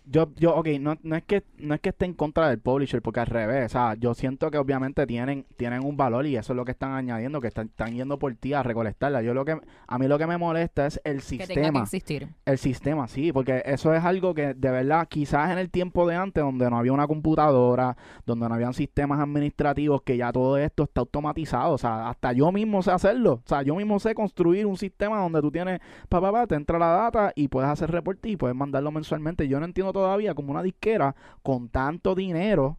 Yo, yo, ok, no, no es que no es que esté en contra del publisher, porque al revés, o sea, yo siento que obviamente tienen, tienen un valor y eso es lo que están añadiendo, que están, están yendo por ti a recolectarla. Yo lo que, a mí lo que me molesta es el Que tenga que sistema. existir. El sistema, sí, porque eso es algo que de verdad, quizás en el tiempo de antes, donde no había una computadora, donde no habían sistemas administrativos, que ya todo esto está automatizado, o sea, hasta yo mismo sé hacerlo, o sea, yo mismo sé construir un sistema donde tú tienes, pa, pa, pa, te entra la data y puedes hacer reportes y puedes mandarlo mensualmente. Yo no entiendo todavía como una disquera con tanto dinero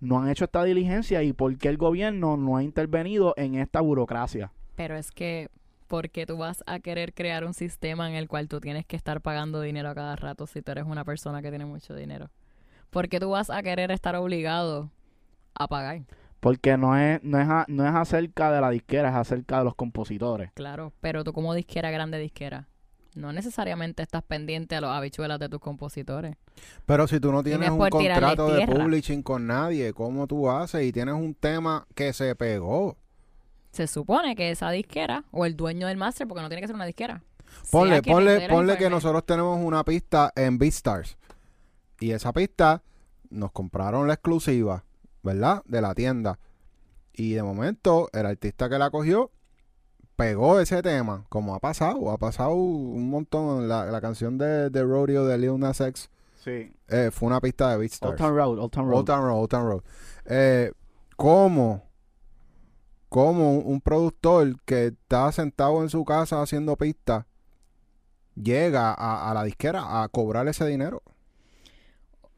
no han hecho esta diligencia y por qué el gobierno no ha intervenido en esta burocracia. Pero es que, porque tú vas a querer crear un sistema en el cual tú tienes que estar pagando dinero a cada rato si tú eres una persona que tiene mucho dinero? Porque tú vas a querer estar obligado a pagar. Porque no es, no es, a- no es acerca de la disquera, es acerca de los compositores. Claro, pero tú como disquera, grande disquera, no necesariamente estás pendiente a los habichuelas de tus compositores. Pero si tú no tienes es un contrato de publishing con nadie, ¿cómo tú haces? Y tienes un tema que se pegó. Se supone que esa disquera, o el dueño del máster, porque no tiene que ser una disquera. Ponle, ponle, ponle que informes. nosotros tenemos una pista en BeatStars. Y esa pista nos compraron la exclusiva, ¿verdad? De la tienda. Y de momento, el artista que la cogió pegó ese tema, como ha pasado, ha pasado un montón. La, la canción de, de Rodeo de Lil Nas X Sí. eh, fue una pista de Old BeatStars. Town Road, Old Town Road. Old Town Road, Old Town Road. Eh, ¿Cómo? ¿Cómo un, un productor que está sentado en su casa haciendo pistas llega a, a la disquera a cobrar ese dinero?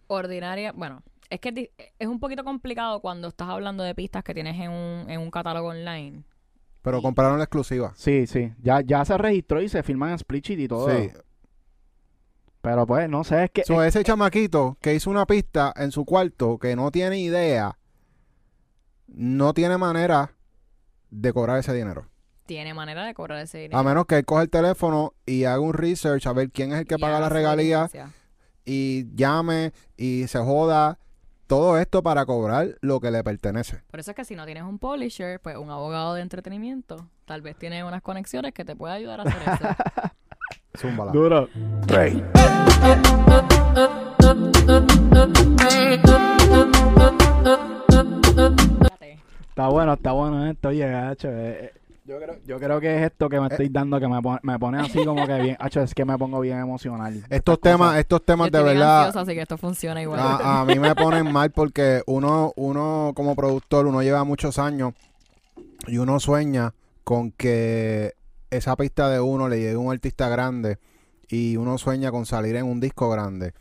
Ordinaria, bueno, es que es es un poquito complicado cuando estás hablando de pistas que tienes en un, en un catálogo online. Pero compraron la exclusiva. Sí, sí. Ya, ya se registró y se firman en split sheet y todo. Sí. Pero pues, no sé, es que... So, ese chamaquito que hizo una pista en su cuarto que no tiene idea, no tiene manera de cobrar ese dinero. Tiene manera de cobrar ese dinero. A menos que él coja el teléfono y haga un research a ver quién es el que Y paga la regalía y llame y se joda. Todo esto para cobrar lo que le pertenece. Por eso es que si no tienes un publisher, pues un abogado de entretenimiento, tal vez tiene unas conexiones que te puede ayudar a hacer eso. (laughs) Zúmbala. Duro. Fíjate. Está bueno, está bueno esto, oye, gacho. eh, eh, yo, creo, yo creo que es esto que me estoy dando que me pone, me pone así como que bien... Hacho, es que me pongo bien emocional. (laughs) Estos temas, cosas. estos Yo temas de verdad ansiosa, así que esto funciona igual. a, a mí me ponen mal porque uno, uno como productor, uno lleva muchos años y uno sueña con que esa pista de uno le llegue a un artista grande y uno sueña con salir en un disco grande.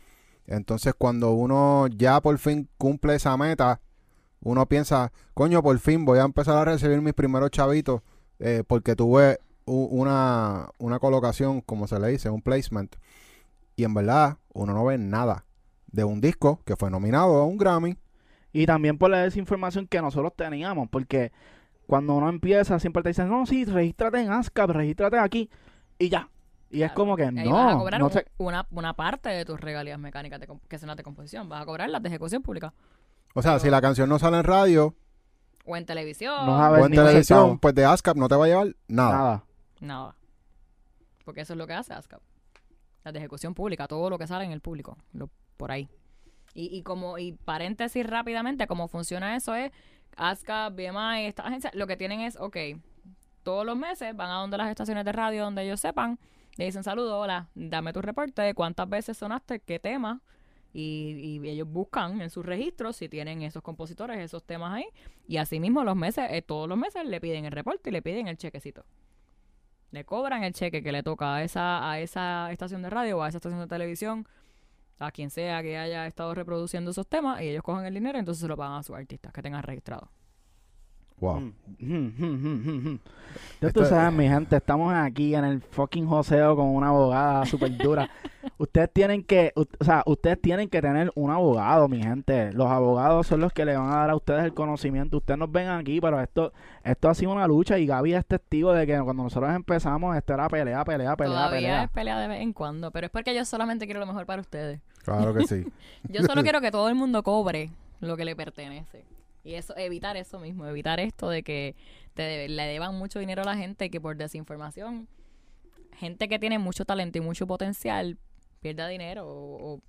Entonces cuando uno ya por fin cumple esa meta, uno piensa, coño, por fin voy a empezar a recibir mis primeros chavitos eh, porque tuve una, una colocación, como se le dice, un placement. Y en verdad, uno no ve nada de un disco que fue nominado a un Grammy. Y también por la desinformación que nosotros teníamos, porque cuando uno empieza siempre te dicen, no, sí, regístrate en ASCAP, regístrate aquí y ya. Y es Claro. como que Ahí vas a no, cobrar no una, una parte de tus regalías mecánicas de que son las de composición. Vas a cobrar las de ejecución pública. O sea, Pero- si la canción no sale en radio O en televisión. No vas a ver o en ni televisión, pues de ASCAP no te va a llevar nada. Nada. Nada. Porque eso es lo que hace ASCAP. Las de ejecución pública, todo lo que sale en el público, lo- por ahí. Y, y como, y paréntesis rápidamente, cómo funciona eso es ASCAP, BMI, estas agencias, lo que tienen es, ok, todos los meses van a donde las estaciones de radio donde ellos sepan, le dicen saludo, hola, dame tu reporte de cuántas veces sonaste, qué tema, y, y ellos buscan en sus registros si tienen esos compositores, esos temas ahí, y asimismo los meses, eh, todos los meses le piden el reporte y le piden el chequecito. Le cobran el cheque que le toca a esa, a esa estación de radio o a esa estación de televisión, a quien sea que haya estado reproduciendo esos temas, y ellos cogen el dinero y entonces se lo pagan a sus artistas que tengan registrado. Wow. Mm, mm, mm. Ya tú sabes, mi gente, estamos aquí en el fucking joseo con una abogada súper dura. (laughs) ustedes tienen que, u- o sea, ustedes tienen que tener un abogado, mi gente. Los abogados son los que le van a dar a ustedes el conocimiento. Ustedes nos ven aquí, pero esto, esto ha sido una lucha y Gaby es testigo de que cuando nosotros empezamos, esto era pelea, pelea, pelea, Todavía pelea. es pelea de vez en cuando, pero es porque yo solamente quiero lo mejor para ustedes. Claro que sí. (laughs) Yo solo (laughs) quiero que todo el mundo cobre lo que le pertenece. Y eso, evitar eso mismo, evitar esto de que te le deban mucho dinero a la gente que por desinformación, gente que tiene mucho talento y mucho potencial, pierda dinero o, o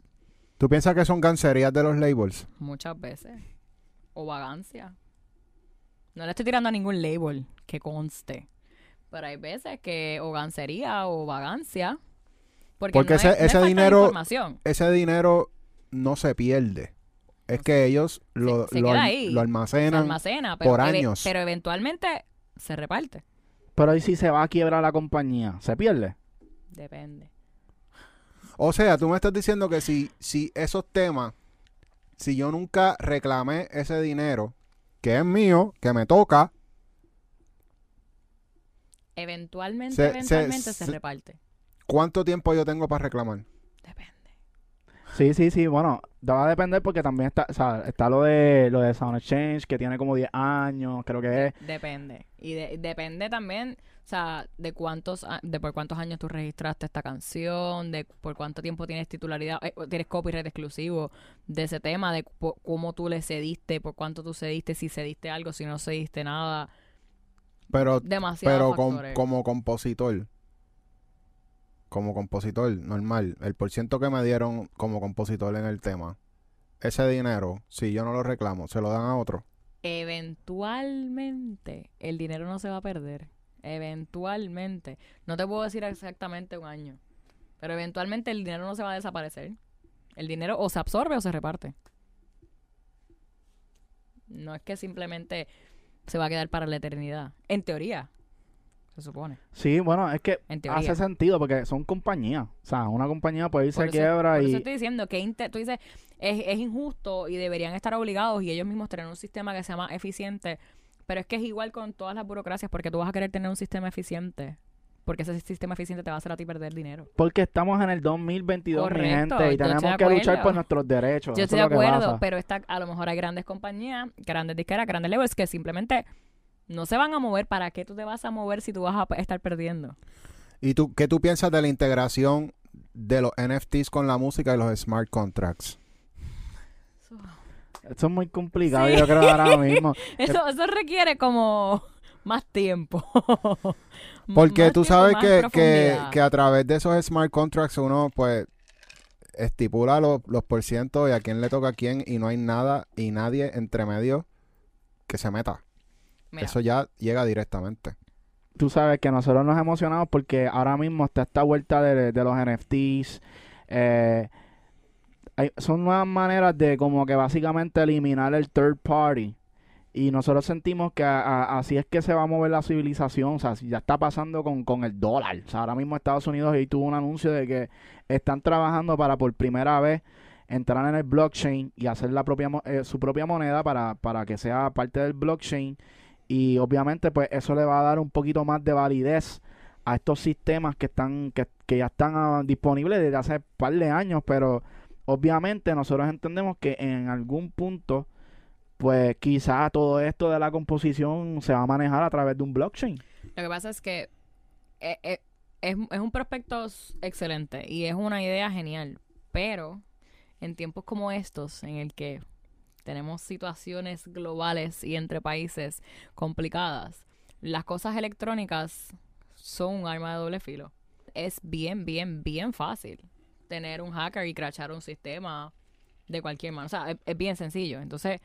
¿Tú piensas que son gancerías de los labels? muchas veces. O vagancia. No le estoy tirando a ningún label que conste. Pero hay veces que o gancería o vagancia. Porque, Porque no ese- es, no es ese dinero-. Ese dinero no se pierde. Es que ellos lo, se lo, queda al- ahí. lo Se almacenan. almacena, pero, por años. pero eventualmente se reparte. Pero ¿y si se va a quiebrar la compañía? ¿Se pierde? Depende. O sea, tú me estás diciendo que si, si esos temas, si yo nunca reclamé ese dinero, que es mío, que me toca, Eventualmente, Se- se- eventualmente se, se- reparte. ¿cuánto tiempo yo tengo para reclamar? Depende. Sí, sí, sí. Bueno, va a depender porque también está, o sea, está lo de lo de Sound Exchange que tiene como 10 años, creo que es. Depende. Y de- depende también, o sea, de cuántos a- de por cuántos años tú registraste esta canción, de por cuánto tiempo tienes titularidad, eh, tienes copyright exclusivo de ese tema, de po- cómo tú le cediste, por cuánto tú cediste, si cediste algo, si no cediste nada. Pero, Demasiados pero con- factores. como compositor, como compositor normal, el porciento que me dieron como compositor en el tema, ese dinero, si yo no lo reclamo, se lo dan a otro. Eventualmente el dinero no se va a perder. Eventualmente. No te puedo decir exactamente un año. Pero eventualmente el dinero no se va a desaparecer. El dinero o se absorbe o se reparte. No es que simplemente se va a quedar para la eternidad. En teoría, se supone. Sí, bueno, es que hace sentido porque son compañías. O sea, una compañía puede irse a eso- quiebra por eso y... estoy diciendo que tú dices, es, es injusto y deberían estar obligados y ellos mismos tener un sistema que sea más eficiente. Pero es que es igual con todas las burocracias porque tú vas a querer tener un sistema eficiente. Porque ese sistema eficiente te va a hacer a ti perder dinero. Porque estamos en el 2022, mi Correcto, gente, y tenemos que luchar por nuestros derechos. Yo Eso estoy de acuerdo, pero está, a lo mejor hay grandes compañías, grandes disqueras, grandes labels que simplemente no se van a mover. ¿Para qué tú te vas a mover si tú vas a estar perdiendo? ¿Y tú qué tú piensas de la integración de los NFTs con la música y los smart contracts? Esto es muy complicado, Sí. yo creo, ahora (laughs) mismo. Eso, eso requiere como más tiempo. (laughs) Porque Más tú tiempo, sabes que, que, que a través de esos smart contracts uno pues estipula los, los por ciento y a quién le toca a quién y no hay nada y nadie entre medio que se meta. Mira, Eso ya llega directamente. Tú sabes que nosotros nos emocionamos porque ahora mismo está esta vuelta de, de los NFTs. eh, hay- son nuevas maneras de como que básicamente eliminar el third party. Y nosotros sentimos que a- a- así es que se va a mover la civilización. O sea, ya está pasando con, con el dólar. O sea, ahora mismo Estados Unidos y tuvo un anuncio de que están trabajando para por primera vez entrar en el blockchain y hacer la propia mo- eh, su propia moneda para, para que sea parte del blockchain. Y obviamente, pues eso le va a dar un poquito más de validez a estos sistemas que están, que, que ya están ah, disponibles desde hace un par de años, pero obviamente nosotros entendemos que en algún punto, pues quizá todo esto de la composición se va a manejar a través de un blockchain. Lo que pasa es que eh, eh, es, es un prospecto excelente y es una idea genial, pero en tiempos como estos, en el que tenemos situaciones globales y entre países complicadas, las cosas electrónicas son un arma de doble filo. Es bien, bien, bien fácil tener un hacker y crachar un sistema de cualquier mano. O sea, es, es bien sencillo. Entonces,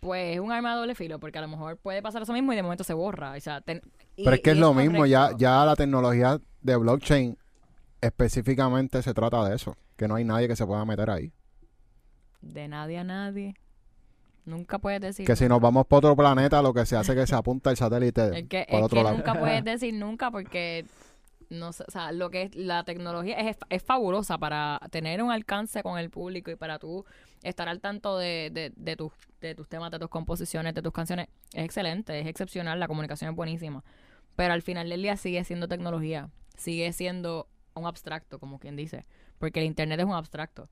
pues es un arma de doble filo, porque a lo mejor puede pasar eso mismo y de momento se borra. O sea, ten- y- Pero es que es lo mismo, ya, ya la tecnología de blockchain específicamente se trata de eso, que no hay nadie que se pueda meter ahí. De nadie a nadie. Nunca puedes decir. Que si nos vamos para otro planeta, lo que se hace es que se apunta el satélite Es que, por es otro que lado. nunca puedes (laughs) decir nunca porque no sé, o sea, lo que es la tecnología es, es fabulosa para tener un alcance con el público y para tú estar al tanto de, de, de, tus, de tus temas, de tus composiciones, de tus canciones. Es excelente, es excepcional, la comunicación es buenísima. Pero al final del día sigue siendo tecnología, sigue siendo un abstracto, como quien dice, porque el Internet es un abstracto.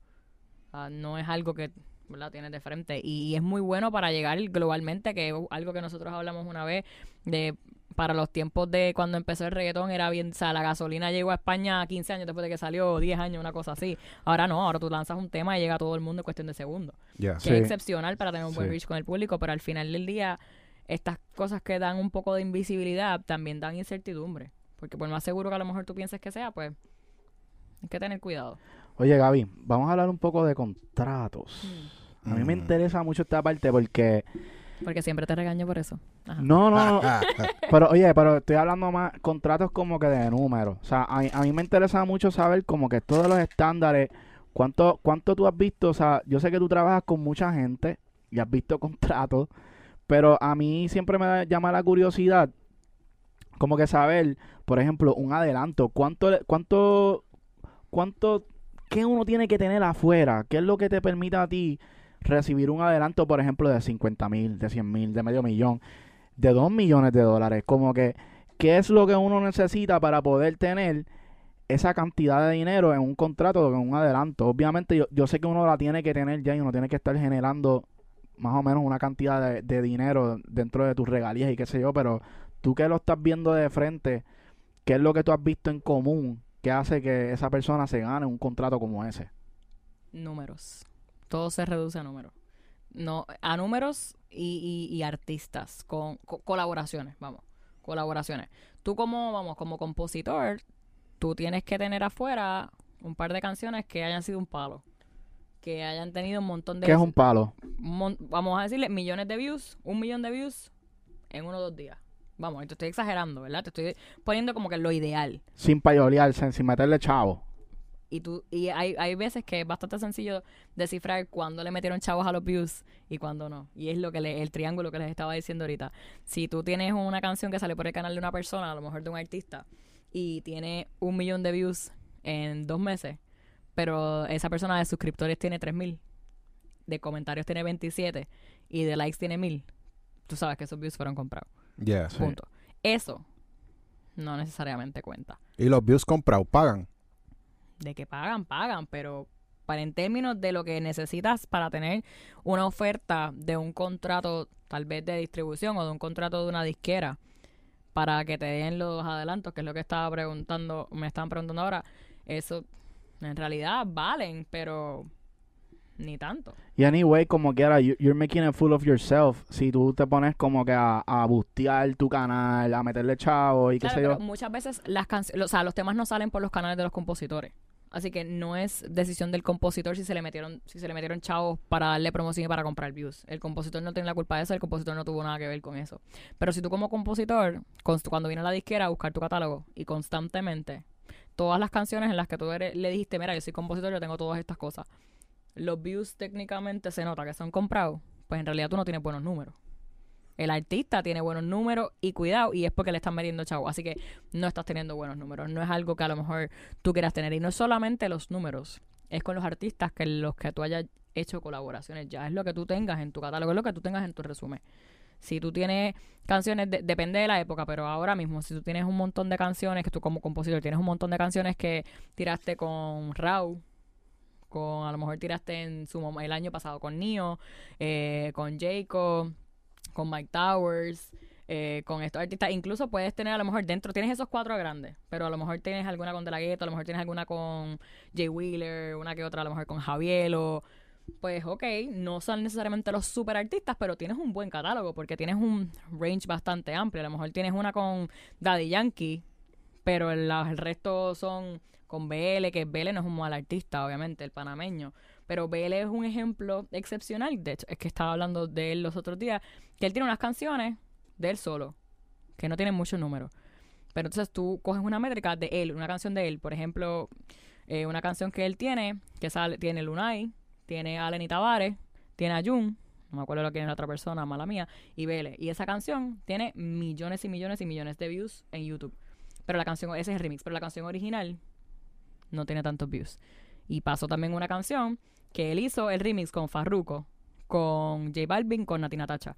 No es algo que ¿verdad? tienes de frente. Y, es muy bueno para llegar globalmente, que es algo que nosotros hablamos una vez de para los tiempos de cuando empezó el reggaetón era bien, o sea, la gasolina llegó a España 15 años después de que salió, 10 años, una cosa así. Ahora no, ahora tú lanzas un tema y llega a todo el mundo en cuestión de segundos. Que es excepcional para tener un buen reach con el público, pero al final del día, estas cosas que dan un poco de invisibilidad también dan incertidumbre. Porque por más seguro que a lo mejor tú pienses que sea, pues hay que tener cuidado. Oye, Gaby, vamos a hablar un poco de contratos. A mí me mm. interesa mucho esta parte porque porque siempre te regaño por eso. No, no, (laughs) pero oye, pero estoy hablando más contratos como que de números. O sea, a, mí me interesa mucho saber como que todos los estándares, cuánto, cuánto tú has visto. O sea, yo sé que tú trabajas con mucha gente y has visto (laughs) contratos, pero a mí siempre me llama la curiosidad como que saber, por ejemplo, un adelanto. ¿Cuánto, cuánto, cuánto, qué uno tiene que tener afuera? ¿Qué es lo que te permite a ti? recibir un adelanto, por ejemplo, de 50 mil, de 100 mil, de medio millón, de 2 millones de dólares. Como que, ¿qué es lo que uno necesita para poder tener esa cantidad de dinero en un contrato, en un adelanto? Obviamente yo, yo sé que uno la tiene que tener ya y uno tiene que estar generando más o menos una cantidad de, de dinero dentro de tus regalías y qué sé yo, pero tú que lo estás viendo de frente, ¿qué es lo que tú has visto en común que hace que esa persona se gane un contrato como ese? Números todo se reduce a números. No, a números y, y, artistas, con, colaboraciones, vamos, colaboraciones. Tú como, vamos, como compositor, tú tienes que tener afuera un par de canciones que hayan sido un palo. Que hayan tenido un montón de... ¿Qué es un palo? vamos a decirle millones de views, un millón de views en uno o dos días. Vamos, te estoy exagerando, ¿verdad? Te estoy poniendo como que lo ideal. Sin payolearse, sin meterle chavo y tú y hay, hay veces que es bastante sencillo descifrar cuándo le metieron chavos a los views y cuándo no. Y es lo que le, el triángulo que les estaba diciendo ahorita. Si tú tienes una canción que sale por el canal de una persona, a lo mejor de un artista, y tiene un millón de views en dos meses, pero esa persona de suscriptores tiene tres mil, de comentarios tiene 27 y de likes tiene mil, tú sabes que esos views fueron comprados. Yeah, Punto. Eso no necesariamente cuenta. ¿Y los views comprados pagan? de que pagan, pagan, pero para en términos de lo que necesitas para tener una oferta de un contrato tal vez de distribución o de un contrato de una disquera para que te den los adelantos, que es lo que estaba preguntando, me estaban preguntando ahora, eso en realidad valen, pero ni tanto. Y anyway, como quiera, you're making a fool of yourself. Si tú te pones como que a, a bustear tu canal, a meterle chavo y qué sé yo. Muchas veces las canciones, o sea, los temas no salen por los canales de los compositores. Así que no es decisión del compositor si se le metieron, si se le metieron chavos para darle promoción y para comprar views. El compositor no tiene la culpa de eso, el compositor no tuvo nada que ver con eso. Pero si tú como compositor, cuando viene a la disquera a buscar tu catálogo y constantemente todas las canciones en las que tú le dijiste, mira, yo soy compositor, yo tengo todas estas cosas. Los views técnicamente se nota que son comprados, pues en realidad tú no tienes buenos números el artista tiene buenos números y cuidado, y es porque le están metiendo chavo. Así que no estás teniendo buenos números. No es algo que a lo mejor tú quieras tener. Y no solamente los números, es con los artistas que los que tú hayas hecho colaboraciones. Ya es lo que tú tengas en tu catálogo, es lo que tú tengas en tu resumen. Si tú tienes canciones, depende de la época, pero ahora mismo, si tú tienes un montón de canciones, que tú como compositor tienes un montón de canciones que tiraste con Raw, con a lo mejor tiraste en su el año pasado con Nio, eh, con Jacob con Mike Towers, eh, con estos artistas. Incluso puedes tener a lo mejor dentro, tienes esos cuatro grandes, pero a lo mejor tienes alguna con De La Ghetto, a lo mejor tienes alguna con Jay Wheeler, una que otra a lo mejor con Javielo. Pues ok, no son necesariamente los super artistas, pero tienes un buen catálogo porque tienes un range bastante amplio. A lo mejor tienes una con Daddy Yankee, pero el resto son con BL, que BL no es un mal artista, obviamente, el panameño. Pero BL es un ejemplo excepcional. De hecho, es que estaba hablando de él los otros días. Que él tiene unas canciones de él solo. Que no tienen muchos números. Pero entonces tú coges una métrica de él, una canción de él. Por ejemplo, eh, una canción que él tiene, que sale, tiene Lunay, tiene a Lenny Tavares, tiene a Jun, no me acuerdo lo que tiene la otra persona, mala mía, y BL. Y esa canción tiene millones y millones y millones de views en YouTube. Pero la canción, ese es el remix, pero la canción original no tiene tantos views. Y pasó también una canción que él hizo el remix con Farruko, con J Balvin, con Nati Natacha.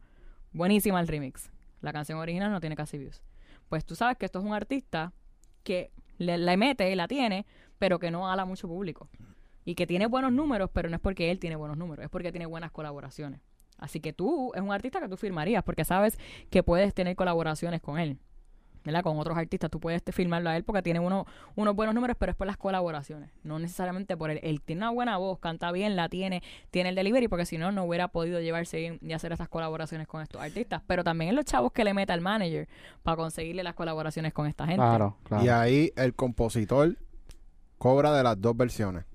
Buenísima el remix. La canción original no tiene casi views. Pues tú sabes que esto es un artista que le, le mete, la tiene, pero que no ala mucho público. Y que tiene buenos números, pero no es porque él tiene buenos números, es porque tiene buenas colaboraciones. Así que tú es un artista que tú firmarías porque sabes que puedes tener colaboraciones con él. ¿Verdad? Con otros artistas tú puedes firmarlo a él porque tiene uno, unos buenos números, pero es por las colaboraciones, no necesariamente por él. Él tiene una buena voz, canta bien, la tiene, tiene el delivery, porque si no, no hubiera podido llevarse bien y hacer estas colaboraciones con estos artistas. Pero también en los chavos que le meta al manager para conseguirle las colaboraciones con esta gente. Claro, claro. Y ahí el compositor cobra de las dos versiones.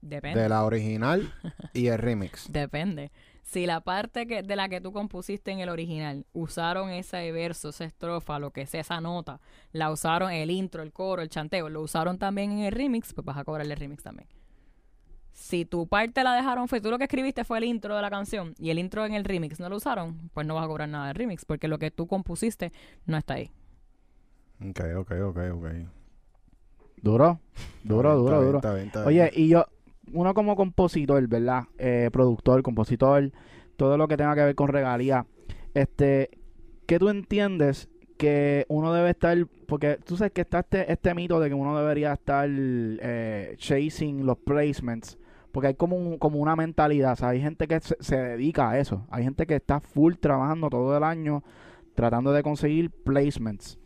Depende. De la original y el remix. (laughs) Depende. Si la parte que, de la que tú compusiste en el original usaron ese verso, esa estrofa, lo que sea, esa nota, la usaron el intro, el coro, el chanteo, lo usaron también en el remix, pues vas a cobrarle el remix también. Si tu parte la dejaron fue, tú lo que escribiste fue el intro de la canción y el intro en el remix no lo usaron, pues no vas a cobrar nada del remix, porque lo que tú compusiste no está ahí. Ok, ok, ok, ok. Duro, duro, duro, está bien, duro. está bien, está bien. Oye, y yo, uno como compositor, ¿verdad? Eh, productor, compositor, todo lo que tenga que ver con regalía, este, ¿qué tú entiendes que uno debe estar, porque tú sabes que está este, este mito de que uno debería estar eh, chasing los placements, porque hay como, un- como una mentalidad, o sea, hay gente que se, se dedica a eso, hay gente que está full trabajando todo el año tratando de conseguir placements.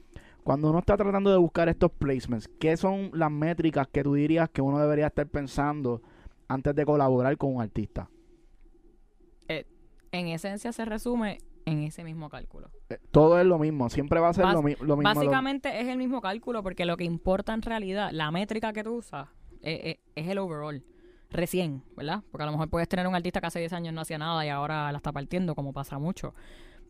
Cuando uno está tratando de buscar estos placements, ¿qué son las métricas que tú dirías que uno debería estar pensando antes de colaborar con un artista? En esencia se resume en ese mismo cálculo. Eh, Todo es lo mismo, siempre va a ser Bas- lo, mi- lo mismo. lo- Básicamente es el mismo cálculo porque lo que importa en realidad, la métrica que tú usas, eh, eh, es el overall. Recién, ¿verdad? Porque a lo mejor puedes tener un artista que hace 10 años no hacía nada y ahora la está partiendo, como pasa mucho.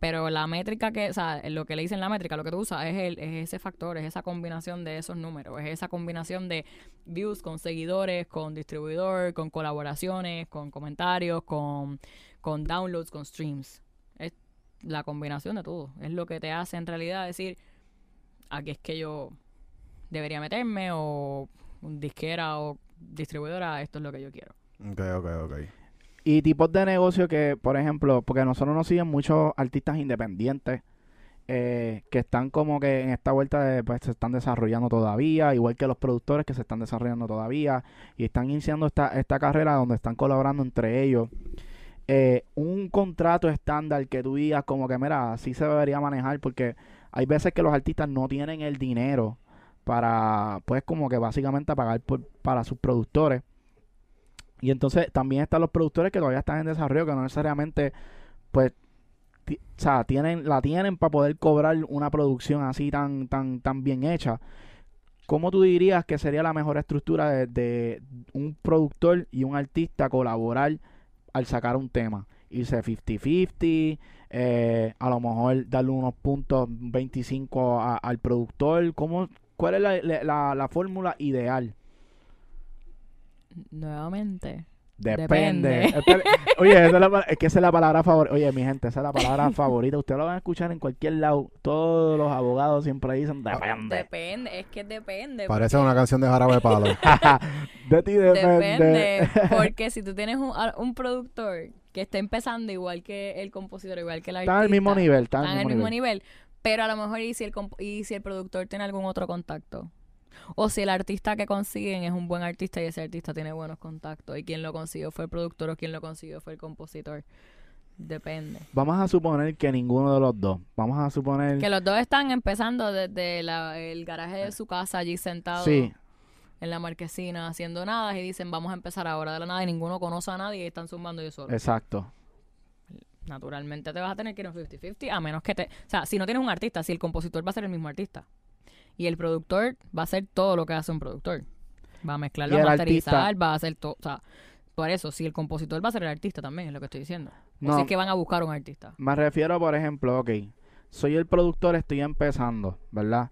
Pero la métrica que, o sea, lo que le dicen la métrica, lo que tú usas es, el, es ese factor, es esa combinación de esos números, es esa combinación de views con seguidores, con distribuidor, con colaboraciones, con comentarios, con, con downloads, con streams. Es la combinación de todo. Es lo que te hace en realidad decir, aquí es que yo debería meterme o disquera o distribuidora, esto es lo que yo quiero. Ok, ok, ok. Y tipos de negocio que, por ejemplo, porque nosotros nos siguen muchos artistas independientes eh, que están como que en esta vuelta de, pues se están desarrollando todavía, igual que los productores que se están desarrollando todavía y están iniciando esta, esta carrera donde están colaborando entre ellos. Eh, un contrato estándar que tú digas como que, mira, así se debería manejar porque hay veces que los artistas no tienen el dinero para, pues como que básicamente pagar por, para sus productores. Y entonces también están los productores que todavía están en desarrollo, que no necesariamente, pues, o sea, tienen, la tienen para poder cobrar una producción así tan, tan, tan bien hecha. ¿Cómo tú dirías que sería la mejor estructura de, un productor y un artista colaborar al sacar un tema? Irse 50-50, eh, a lo mejor darle unos puntos 25 a- al productor. ¿Cómo, ¿Cuál es la- la fórmula ideal? Nuevamente. Depende. Oye, esa es, la (laughs) es que esa es la palabra favorita. Oye, mi gente, esa es la palabra (laughs) favorita. Ustedes lo van a escuchar en cualquier lado. Todos los abogados siempre dicen depende. Depende, es que depende. Parece una canción de Jarabe Palo. (laughs) De ti depende. Depende, porque si tú tienes un, un productor que está empezando igual que el compositor, igual que el artista, Está al mismo nivel. Está están al mismo, el mismo nivel. nivel, pero a lo mejor y si el comp- y si el productor tiene algún otro contacto o si el artista que consiguen es un buen artista y ese artista tiene buenos contactos y quien lo consiguió fue el productor o quien lo consiguió fue el compositor. Depende. Vamos a suponer que ninguno de los dos. Vamos a suponer. Que los dos están empezando desde la- el garaje de su casa allí sentados Sí. en la marquesina haciendo nada y dicen vamos a empezar ahora de la nada y ninguno conoce a nadie y están zumbando ellos solos. Exacto. Naturalmente te vas a tener que ir a un 50-50 a menos que te... O sea, si no tienes un artista, si el compositor va a ser el mismo artista y el productor va a hacer todo lo que hace un productor. Va a mezclar, va a masterizar, artista- va a hacer todo. O sea, por eso, si el compositor va a ser el artista también, es lo que estoy diciendo. O No. si es que van a buscar un artista. Me refiero, por ejemplo, ok, soy el productor, estoy empezando, ¿verdad?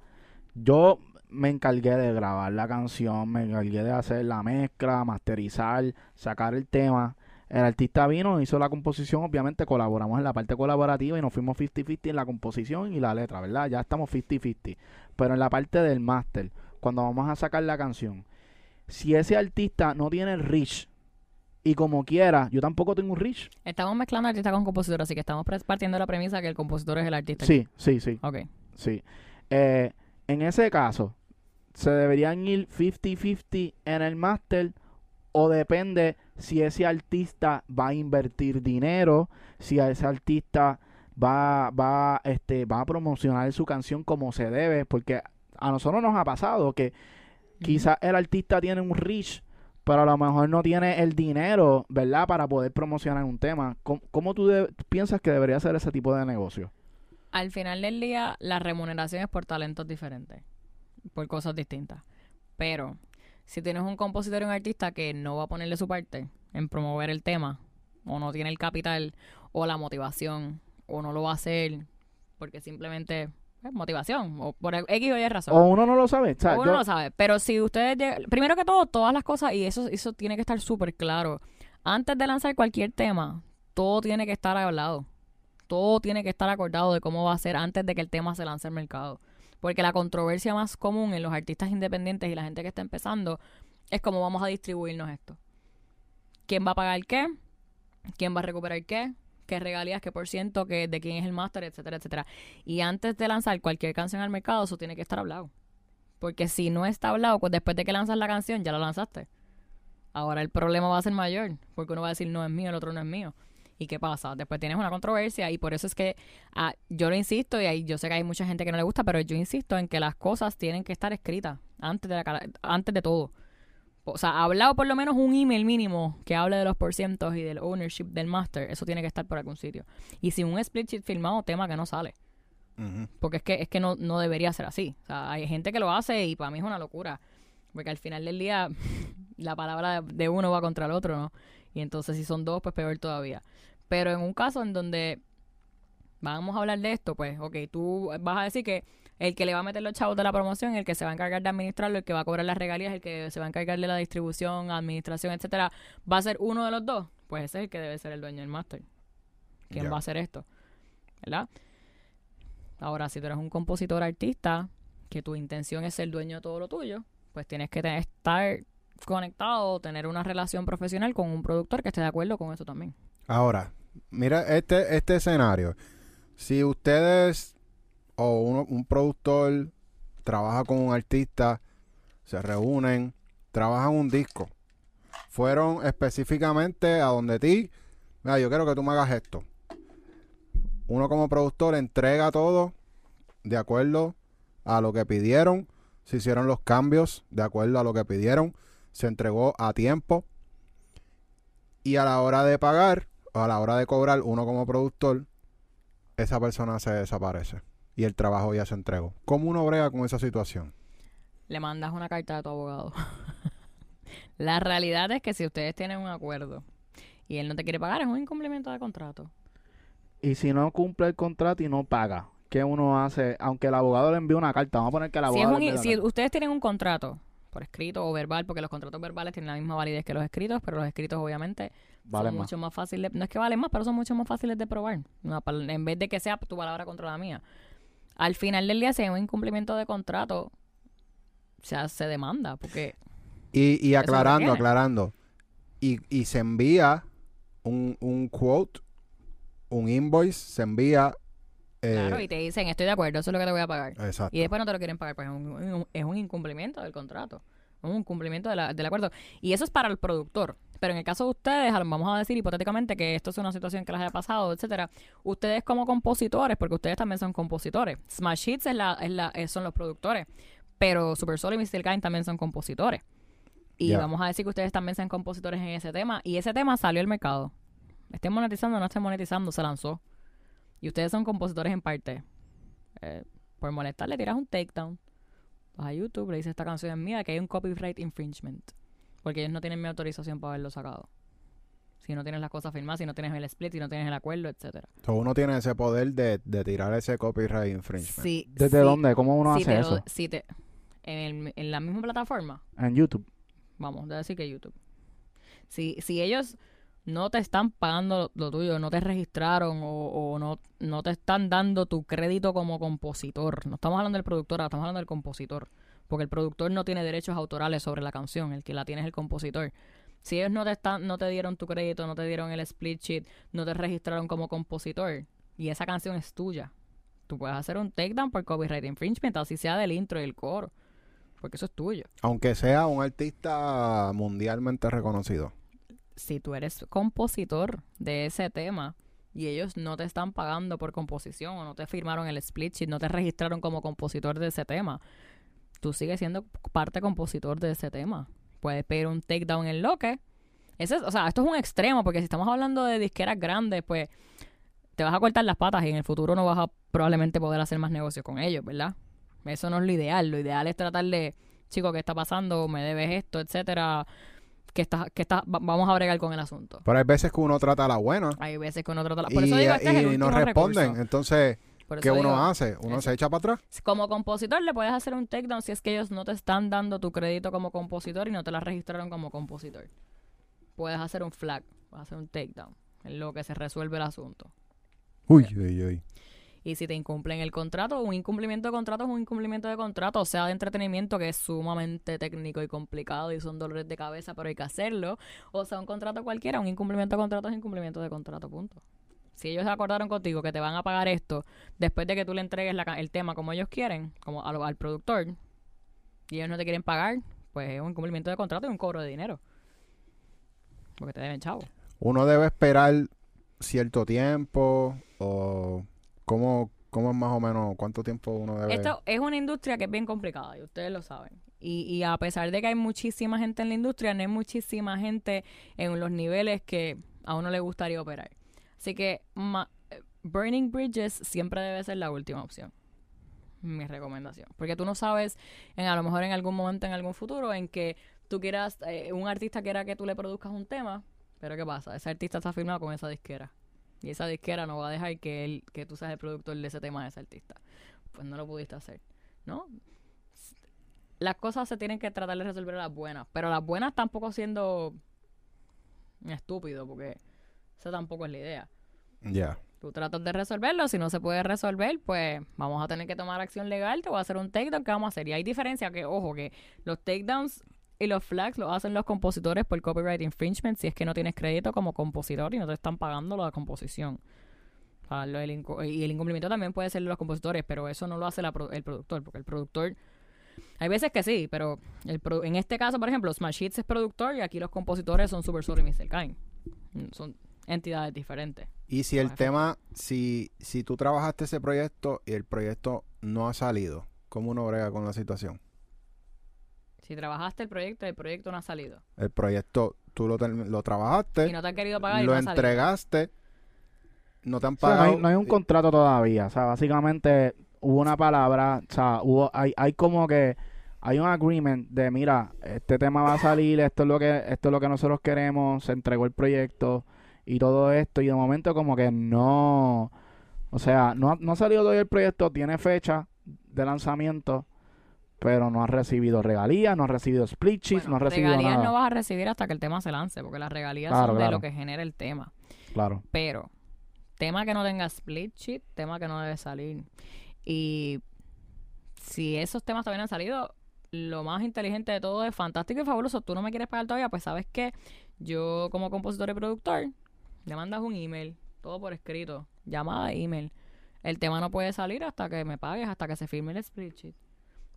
Yo me encargué de grabar la canción, me encargué de hacer la mezcla, masterizar, sacar el tema. El artista vino, hizo la composición, obviamente colaboramos en la parte colaborativa y nos fuimos 50-50 en la composición y la letra, ¿verdad? Ya estamos 50-50. Pero en la parte del máster, cuando vamos a sacar la canción, si ese artista no tiene el reach y como quiera, yo tampoco tengo un reach. Estamos mezclando artista con compositor, así que estamos partiendo de la premisa que el compositor es el artista. Sí, sí, sí, Ok. sí. Eh, en ese caso, ¿se deberían ir 50-50 en el máster o depende si ese artista va a invertir dinero, si a ese artista va, va, este, va a promocionar su canción como se debe? Porque a nosotros nos ha pasado que quizás el artista tiene un reach, pero a lo mejor no tiene el dinero, ¿verdad? Para poder promocionar un tema. ¿Cómo, cómo tú piensas que debería ser ese tipo de negocio? Al final del día, la remuneración es por talentos diferentes, por cosas distintas. Pero si tienes un compositor y un artista que no va a ponerle su parte en promover el tema, o no tiene el capital, o la motivación, o no lo va a hacer, porque simplemente es motivación, o por X o Y razón. O uno no lo sabe. O sea, Uno yo- no lo sabe. Pero si ustedes. lleg- Primero que todo, todas las cosas, y eso, eso tiene que estar súper claro. Antes de lanzar cualquier tema, todo tiene que estar hablado. Todo tiene que estar acordado de cómo va a ser antes de que el tema se lance al mercado. Porque la controversia más común en los artistas independientes y la gente que está empezando es cómo vamos a distribuirnos esto. ¿Quién va a pagar qué? ¿Quién va a recuperar qué? ¿Qué regalías? ¿Qué por ciento? ¿Qué, ¿De quién es el máster? Etcétera, etcétera. Y antes de lanzar cualquier canción al mercado, eso tiene que estar hablado. Porque si no está hablado, pues después de que lanzas la canción, ya la lanzaste. Ahora el problema va a ser mayor, porque uno va a decir no es mío, el otro no es mío. ¿Y qué pasa? Después tienes una controversia y por eso es que ah, yo lo insisto y ahí yo sé que hay mucha gente que no le gusta, pero yo insisto en que las cosas tienen que estar escritas antes de, la, antes de todo. O sea, hablado por lo menos un email mínimo que hable de los porcientos y del ownership del master, eso tiene que estar por algún sitio. Y si un split sheet firmado, tema que no sale. Porque es que, es que no, no debería ser así. O sea, hay gente que lo hace y para mí es una locura. Porque al final del día (laughs) la palabra de uno va contra el otro, ¿no? Y entonces si son dos, pues peor todavía. Pero en un caso en donde vamos a hablar de esto, pues, ok, tú vas a decir que el que le va a meter los chavos de la promoción, el que se va a encargar de administrarlo, el que va a cobrar las regalías, el que se va a encargar de la distribución, administración, etcétera, va a ser uno de los dos, pues ese es el que debe ser el dueño del máster. ¿Quién va a hacer esto? ¿Verdad? Ahora, si tú eres un compositor artista, que tu intención es ser dueño de todo lo tuyo, pues tienes que estar conectado, tener una relación profesional con un productor que esté de acuerdo con eso también. Ahora, mira este, este escenario. Si ustedes o uno- un productor trabaja con un artista, se reúnen, trabajan un disco, fueron específicamente a donde ti, mira, yo quiero que tú me hagas esto. Uno como productor entrega todo de acuerdo a lo que pidieron, se hicieron los cambios de acuerdo a lo que pidieron, se entregó a tiempo y a la hora de pagar o a la hora de cobrar uno como productor, esa persona se desaparece y el trabajo ya se entregó. ¿Cómo uno brega con esa situación? Le mandas una carta a tu abogado. (laughs) La realidad es que si ustedes tienen un acuerdo y él no te quiere pagar, es un incumplimiento de contrato. Y si no cumple el contrato y no paga, ¿qué uno hace? Aunque el abogado le envíe una carta, vamos a poner que el Si, es abogado un- le envíe si carta. ustedes tienen un contrato por escrito o verbal, porque los contratos verbales tienen la misma validez que los escritos, pero los escritos obviamente Vale son más. mucho más fáciles, no es que valen más, pero son mucho más fáciles de probar, en vez de que sea tu palabra contra la mía. Al final del día, si hay un incumplimiento de contrato, o sea, se demanda, porque Y, y aclarando, aclarando. Y, y se envía un, un quote, un invoice, se envía... eh, claro, y te dicen, estoy de acuerdo, eso es lo que te voy a pagar. Exacto. Y después no te lo quieren pagar, pues es un, es un incumplimiento del contrato. Es un incumplimiento de la- del acuerdo. Y eso es para el productor. Pero en el caso de ustedes, vamos a decir hipotéticamente que esto es una situación que les haya pasado, etcétera. Ustedes como compositores, porque ustedes también son compositores. Smash Hits es la, es la, es- son los productores. Pero Super Soul y Mr. Kind también son compositores. Y vamos a decir que ustedes también sean compositores en ese tema. Y ese tema salió al mercado. Estén monetizando o no estén monetizando, se lanzó. Y ustedes son compositores en parte. Eh, por molestar, le tiras un takedown. Vas a YouTube, le dices esta canción es mía, que hay un copyright infringement. Porque ellos no tienen mi autorización para haberlo sacado. Si no tienes las cosas firmadas, si no tienes el split, si no tienes el acuerdo, etcétera. So, uno tiene ese poder de, de tirar ese copyright infringement. Sí, ¿Desde sí, dónde? ¿Cómo uno si hace te lo- eso? si te- en, el- en la misma plataforma, En YouTube. vamos a decir que YouTube. Si, si ellos no te están pagando lo, tuyo, no te registraron o, no, no te están dando tu crédito como compositor. No estamos hablando del productor, estamos hablando del compositor. Porque el productor no tiene derechos autorales sobre la canción, el que la tiene es el compositor. Si ellos no te están, no te dieron tu crédito, no te dieron el split sheet, no te registraron como compositor, y esa canción es tuya, tú puedes hacer un takedown por copyright infringement, así sea del intro y el coro, porque eso es tuyo. Aunque sea un artista mundialmente reconocido. Si tú eres compositor de ese tema y ellos no te están pagando por composición o no te firmaron el split sheet, no te registraron como compositor de ese tema, tú sigues siendo parte compositor de ese tema. Puedes pedir un takedown en lo que. Ese es, o sea, esto es un extremo, porque si estamos hablando de disqueras grandes, pues te vas a cortar las patas y en el futuro no vas a probablemente poder hacer más negocios con ellos, ¿verdad? Eso no es lo ideal. Lo ideal es tratar de, chico, ¿qué está pasando? ¿Me debes esto? Etcétera. Que está, que está, va- vamos a bregar con el asunto. Pero hay veces que uno trata a la buena Hay veces que uno trata la... Por y, eso digo, este es el y no responden. recurso. Entonces, ¿qué uno hace? Uno se echa para atrás. Como compositor le puedes hacer un takedown si es que ellos no te están dando tu crédito como compositor y no te la registraron como compositor. Puedes hacer un flag, puedes hacer un takedown, en lo que se resuelve el asunto. Uy, uy, uy. Y si te incumplen el contrato, un incumplimiento de contrato es un incumplimiento de contrato, o sea de entretenimiento que es sumamente técnico y complicado y son dolores de cabeza, pero hay que hacerlo. O sea, un contrato cualquiera, un incumplimiento de contrato es incumplimiento de contrato, punto. Si ellos acordaron contigo que te van a pagar esto después de que tú le entregues el tema como ellos quieren, como al, al productor, y ellos no te quieren pagar, pues es un incumplimiento de contrato y un cobro de dinero. Porque te deben chavo. Uno debe esperar cierto tiempo o cómo, cómo es más o menos cuánto tiempo uno debe. Esto es una industria que es bien complicada y ustedes lo saben. Y, y a pesar de que hay muchísima gente en la industria, no hay muchísima gente en los niveles que a uno le gustaría operar. Así que Burning Bridges siempre debe ser la última opción. Mi recomendación. Porque tú no sabes, en, a lo mejor en algún momento, en algún futuro, en que tú quieras, eh, un artista quiera que tú le produzcas un tema, pero ¿qué pasa? Ese artista está firmado con esa disquera. Y esa disquera no va a dejar que, él, que tú seas el productor de ese tema de ese artista. Pues no lo pudiste hacer, ¿no? Las cosas se tienen que tratar de resolver a las buenas, pero las buenas tampoco siendo estúpido, porque esa tampoco es la idea. Ya. Tú tratas de resolverlo, si no se puede resolver, pues vamos a tener que tomar acción legal, te voy a hacer un takedown, ¿qué vamos a hacer? Y hay diferencia que, ojo, que los takedowns y los flags los hacen los compositores por copyright infringement si es que no tienes crédito como compositor y no te están pagando la composición. O sea, lo del incu- y el incumplimiento también puede ser de los compositores, pero eso no lo hace la pro- el productor, porque el productor... Hay veces que sí, pero el pro- en este caso, por ejemplo, Smash Hits es productor y aquí los compositores son Super Soul y Mr. Kine. Mm, Son entidades diferentes. Y si el tema, si, si tú trabajaste ese proyecto y el proyecto no ha salido, ¿cómo uno brega con la situación? Si trabajaste el proyecto, el proyecto no ha salido. El proyecto, tú lo, lo trabajaste, Y no te han querido pagar y lo no ha salido. entregaste, no te han O sea, no, pagado. hay, no hay un y- contrato todavía. O sea, básicamente hubo una palabra, o sea, hubo, hay, hay como que hay un agreement de mira, este tema va a salir, esto es lo que, esto es lo que nosotros queremos, se entregó el proyecto y todo esto, y de momento como que no, o sea, no, ha- no ha salido todavía el proyecto, tiene fecha de lanzamiento, pero no ha recibido regalías, no ha recibido split sheets, Bueno, no ha recibido regalías nada. no vas a recibir hasta que el tema se lance, porque las regalías Claro, son de lo que genera el tema. Claro. Pero, tema que no tenga split sheet, tema que no debe salir. Y si esos temas todavía no han salido, lo más inteligente de todo es fantástico y fabuloso. Tú no me quieres pagar todavía, pues sabes que yo como compositor y productor, le mandas un email, todo por escrito, llamada, email. El tema no puede salir hasta que me pagues, hasta que se firme el split sheet.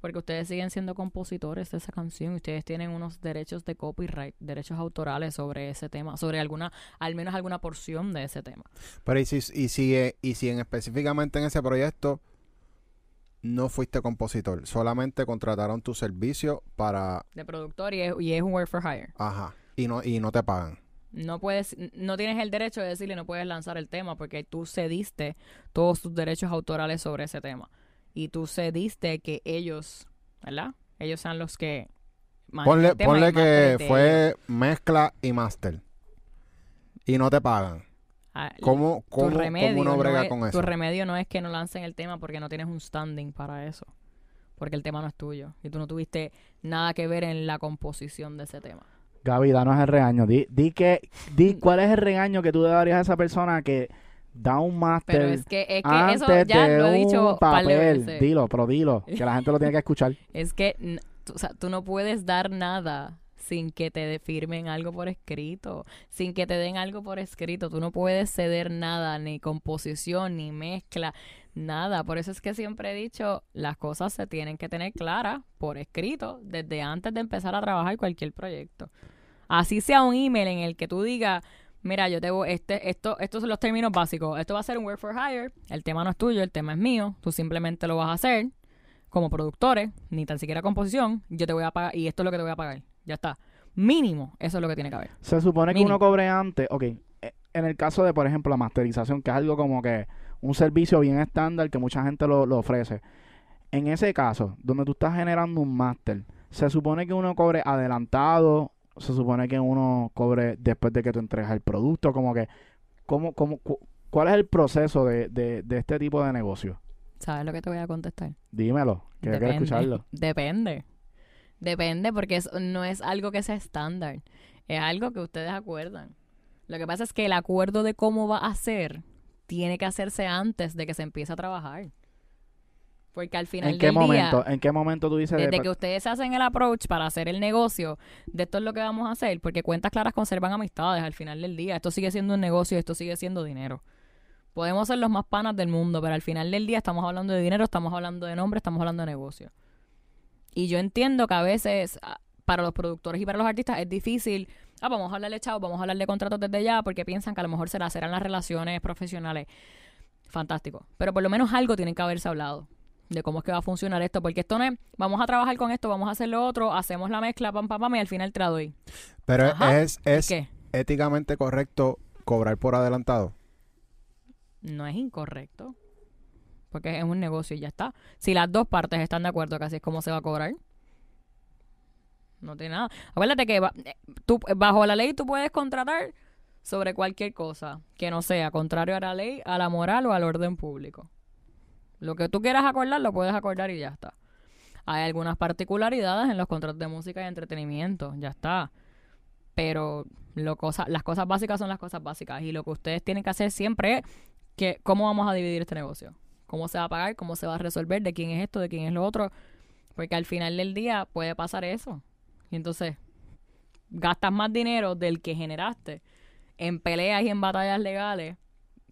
Porque ustedes siguen siendo compositores de esa canción y ustedes tienen unos derechos de copyright, derechos autorales sobre ese tema, sobre alguna, al menos alguna porción de ese tema. Pero y si, y si, y si en, específicamente en ese proyecto no fuiste compositor, solamente contrataron tu servicio para, de productor y es, y es un work for hire. ajá, y no, y no te pagan. No puedes, no tienes el derecho de decirle no puedes lanzar el tema porque tú cediste todos tus derechos autorales sobre ese tema. Y tú cediste que ellos, ¿verdad? Ellos sean los que manejan Ponle, ponle que fue ellos. mezcla y master. Y no te pagan. Ah, ¿Cómo, tu cómo, remedio cómo uno no brega es- con Tu eso? remedio no es que no lancen el tema porque no tienes un standing para eso. Porque el tema no es tuyo. Y tú no tuviste nada que ver en la composición de ese tema. Gaby, danos el regaño. Di, di que, di cuál es el regaño que tú darías a esa persona que da un máster Pero es que, es que antes eso ya de lo he dicho papel. veces. Dilo, pero dilo, que la gente lo tiene que escuchar. (laughs) Es que o sea, tú no puedes dar nada sin que te firmen algo por escrito, sin que te den algo por escrito. Tú no puedes ceder nada, ni composición, ni mezcla, nada. Por eso es que siempre he dicho, las cosas se tienen que tener claras por escrito desde antes de empezar a trabajar cualquier proyecto. Así sea un email en el que tú digas, mira, yo tengo este, esto, estos son los términos básicos. Esto va a ser un work for hire. El tema no es tuyo, el tema es mío. Tú simplemente lo vas a hacer como productores, ni tan siquiera composición. Yo te voy a pagar y esto es lo que te voy a pagar. Ya está. Mínimo, eso es lo que tiene que haber. Se supone que uno cobre antes, ok, eh, en el caso de, por ejemplo, la masterización, que es algo como que un servicio bien estándar que mucha gente lo, lo ofrece. En ese caso, donde tú estás generando un máster, se supone que uno cobre adelantado, se supone que uno cobre después de que tú entregas el producto, como que, ¿cómo, cómo, cu- ¿cuál es el proceso de, de, de este tipo de negocio? ¿Sabes lo que te voy a contestar? Dímelo, que yo quiero escucharlo. (laughs) Depende. Depende porque es- no es algo que sea estándar. Es algo que ustedes acuerdan. Lo que pasa es que el acuerdo de cómo va a ser tiene que hacerse antes de que se empiece a trabajar. Porque al final ¿En qué del momento? día, ¿En qué momento tú dices de- desde que ustedes hacen el approach para hacer el negocio, de esto es lo que vamos a hacer, porque cuentas claras conservan amistades al final del día. Esto sigue siendo un negocio, esto sigue siendo dinero. Podemos ser los más panas del mundo, pero al final del día estamos hablando de dinero, estamos hablando de nombre, estamos hablando de negocio. Y yo entiendo que a veces ah, para los productores y para los artistas es difícil, ah, vamos a hablarle chao, vamos a hablar de contratos desde ya, porque piensan que a lo mejor será, serán las relaciones profesionales. Fantástico. Pero por lo menos algo tienen que haberse hablado de cómo es que va a funcionar esto, porque esto no es, vamos a trabajar con esto, vamos a hacer lo otro, hacemos la mezcla, pam, pam, pam, y al final te la doy. Pero Ajá. es, es ¿Qué? éticamente correcto cobrar por adelantado. No es incorrecto. Porque es un negocio y ya está. Si las dos partes están de acuerdo que así es como se va a cobrar, no tiene nada. Acuérdate que eh, tú, bajo la ley tú puedes contratar sobre cualquier cosa que no sea contrario a la ley, a la moral o al orden público. Lo que tú quieras acordar, lo puedes acordar y ya está. Hay algunas particularidades en los contratos de música y entretenimiento, ya está. Pero lo las cosas básicas son las cosas básicas. Y lo que ustedes tienen que hacer siempre es que cómo vamos a dividir este negocio. Cómo se va a pagar, cómo se va a resolver, de quién es esto, de quién es lo otro. Porque al final del día puede pasar eso. Y entonces gastas más dinero del que generaste en peleas y en batallas legales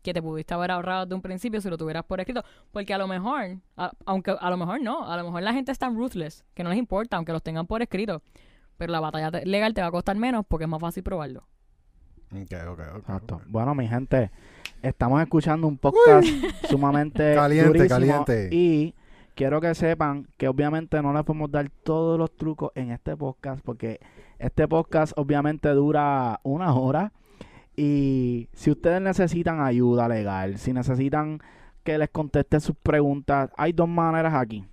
que te pudiste haber ahorrado de un principio si lo tuvieras por escrito. Porque a lo mejor, a- aunque a lo mejor no, a lo mejor la gente es tan ruthless que no les importa, aunque los tengan por escrito. Pero la batalla te- legal te va a costar menos porque es más fácil probarlo. Ok, ok, ok, Exacto. Bueno, mi gente, estamos escuchando un podcast (laughs) sumamente Caliente, durísimo caliente. y quiero que sepan que obviamente no les podemos dar todos los trucos en este podcast porque este podcast obviamente dura una hora y si ustedes necesitan ayuda legal, si necesitan que les conteste sus preguntas, hay dos maneras aquí.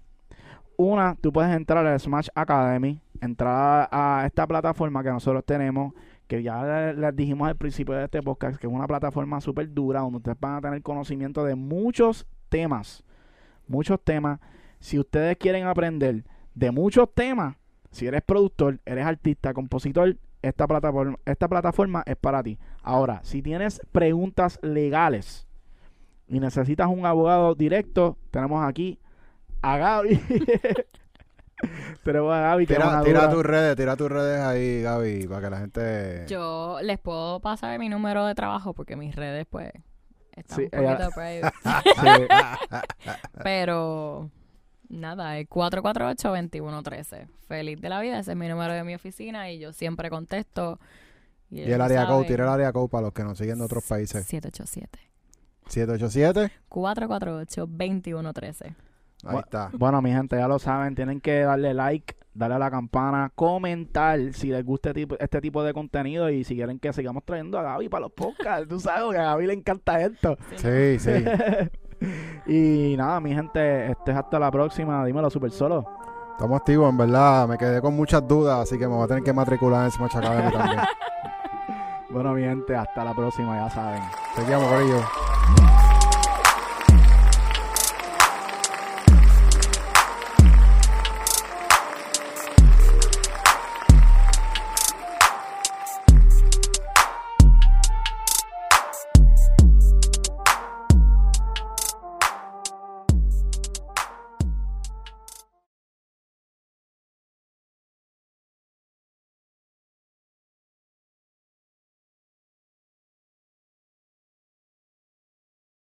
Una, tú puedes entrar a Smash Academy, entrar a esta plataforma que nosotros tenemos, que ya le- les dijimos al principio de este podcast, que es una plataforma súper dura, donde ustedes van a tener conocimiento de muchos temas, muchos temas. Si ustedes quieren aprender de muchos temas, si eres productor, eres artista, compositor, esta plataforma, esta plataforma es para ti. Ahora, si tienes preguntas legales y necesitas un abogado directo, tenemos aquí a Gaby. (laughs) tenemos a Gaby que Tira, tira tus redes, tira tus redes ahí, Gaby, para que la gente... Yo les puedo pasar mi número de trabajo porque mis redes, pues, están Sí, un ella- poquito private. (laughs) Sí. (laughs) Pero, nada, el 448-2113. Feliz de la vida, ese es mi número de mi oficina y yo siempre contesto. Y el área code, tira el área code para los que nos siguen de otros países. 787. 787, 448-2113. ahí está. Bueno, mi gente, ya lo saben, tienen que darle like, darle a la campana, comentar si les gusta este tipo, este tipo de contenido y si quieren que sigamos trayendo a Gaby para los podcasts. Tú sabes que a Gaby le encanta esto. Sí, sí. (laughs) y nada, mi gente, este es hasta la próxima. Dímelo, super solo. Estamos activos, en verdad. Me quedé con muchas dudas, así que me voy a tener que matricular en Smash Academy también. (laughs) Bueno, mi gente, hasta la próxima, ya saben. Seguimos, Corillo.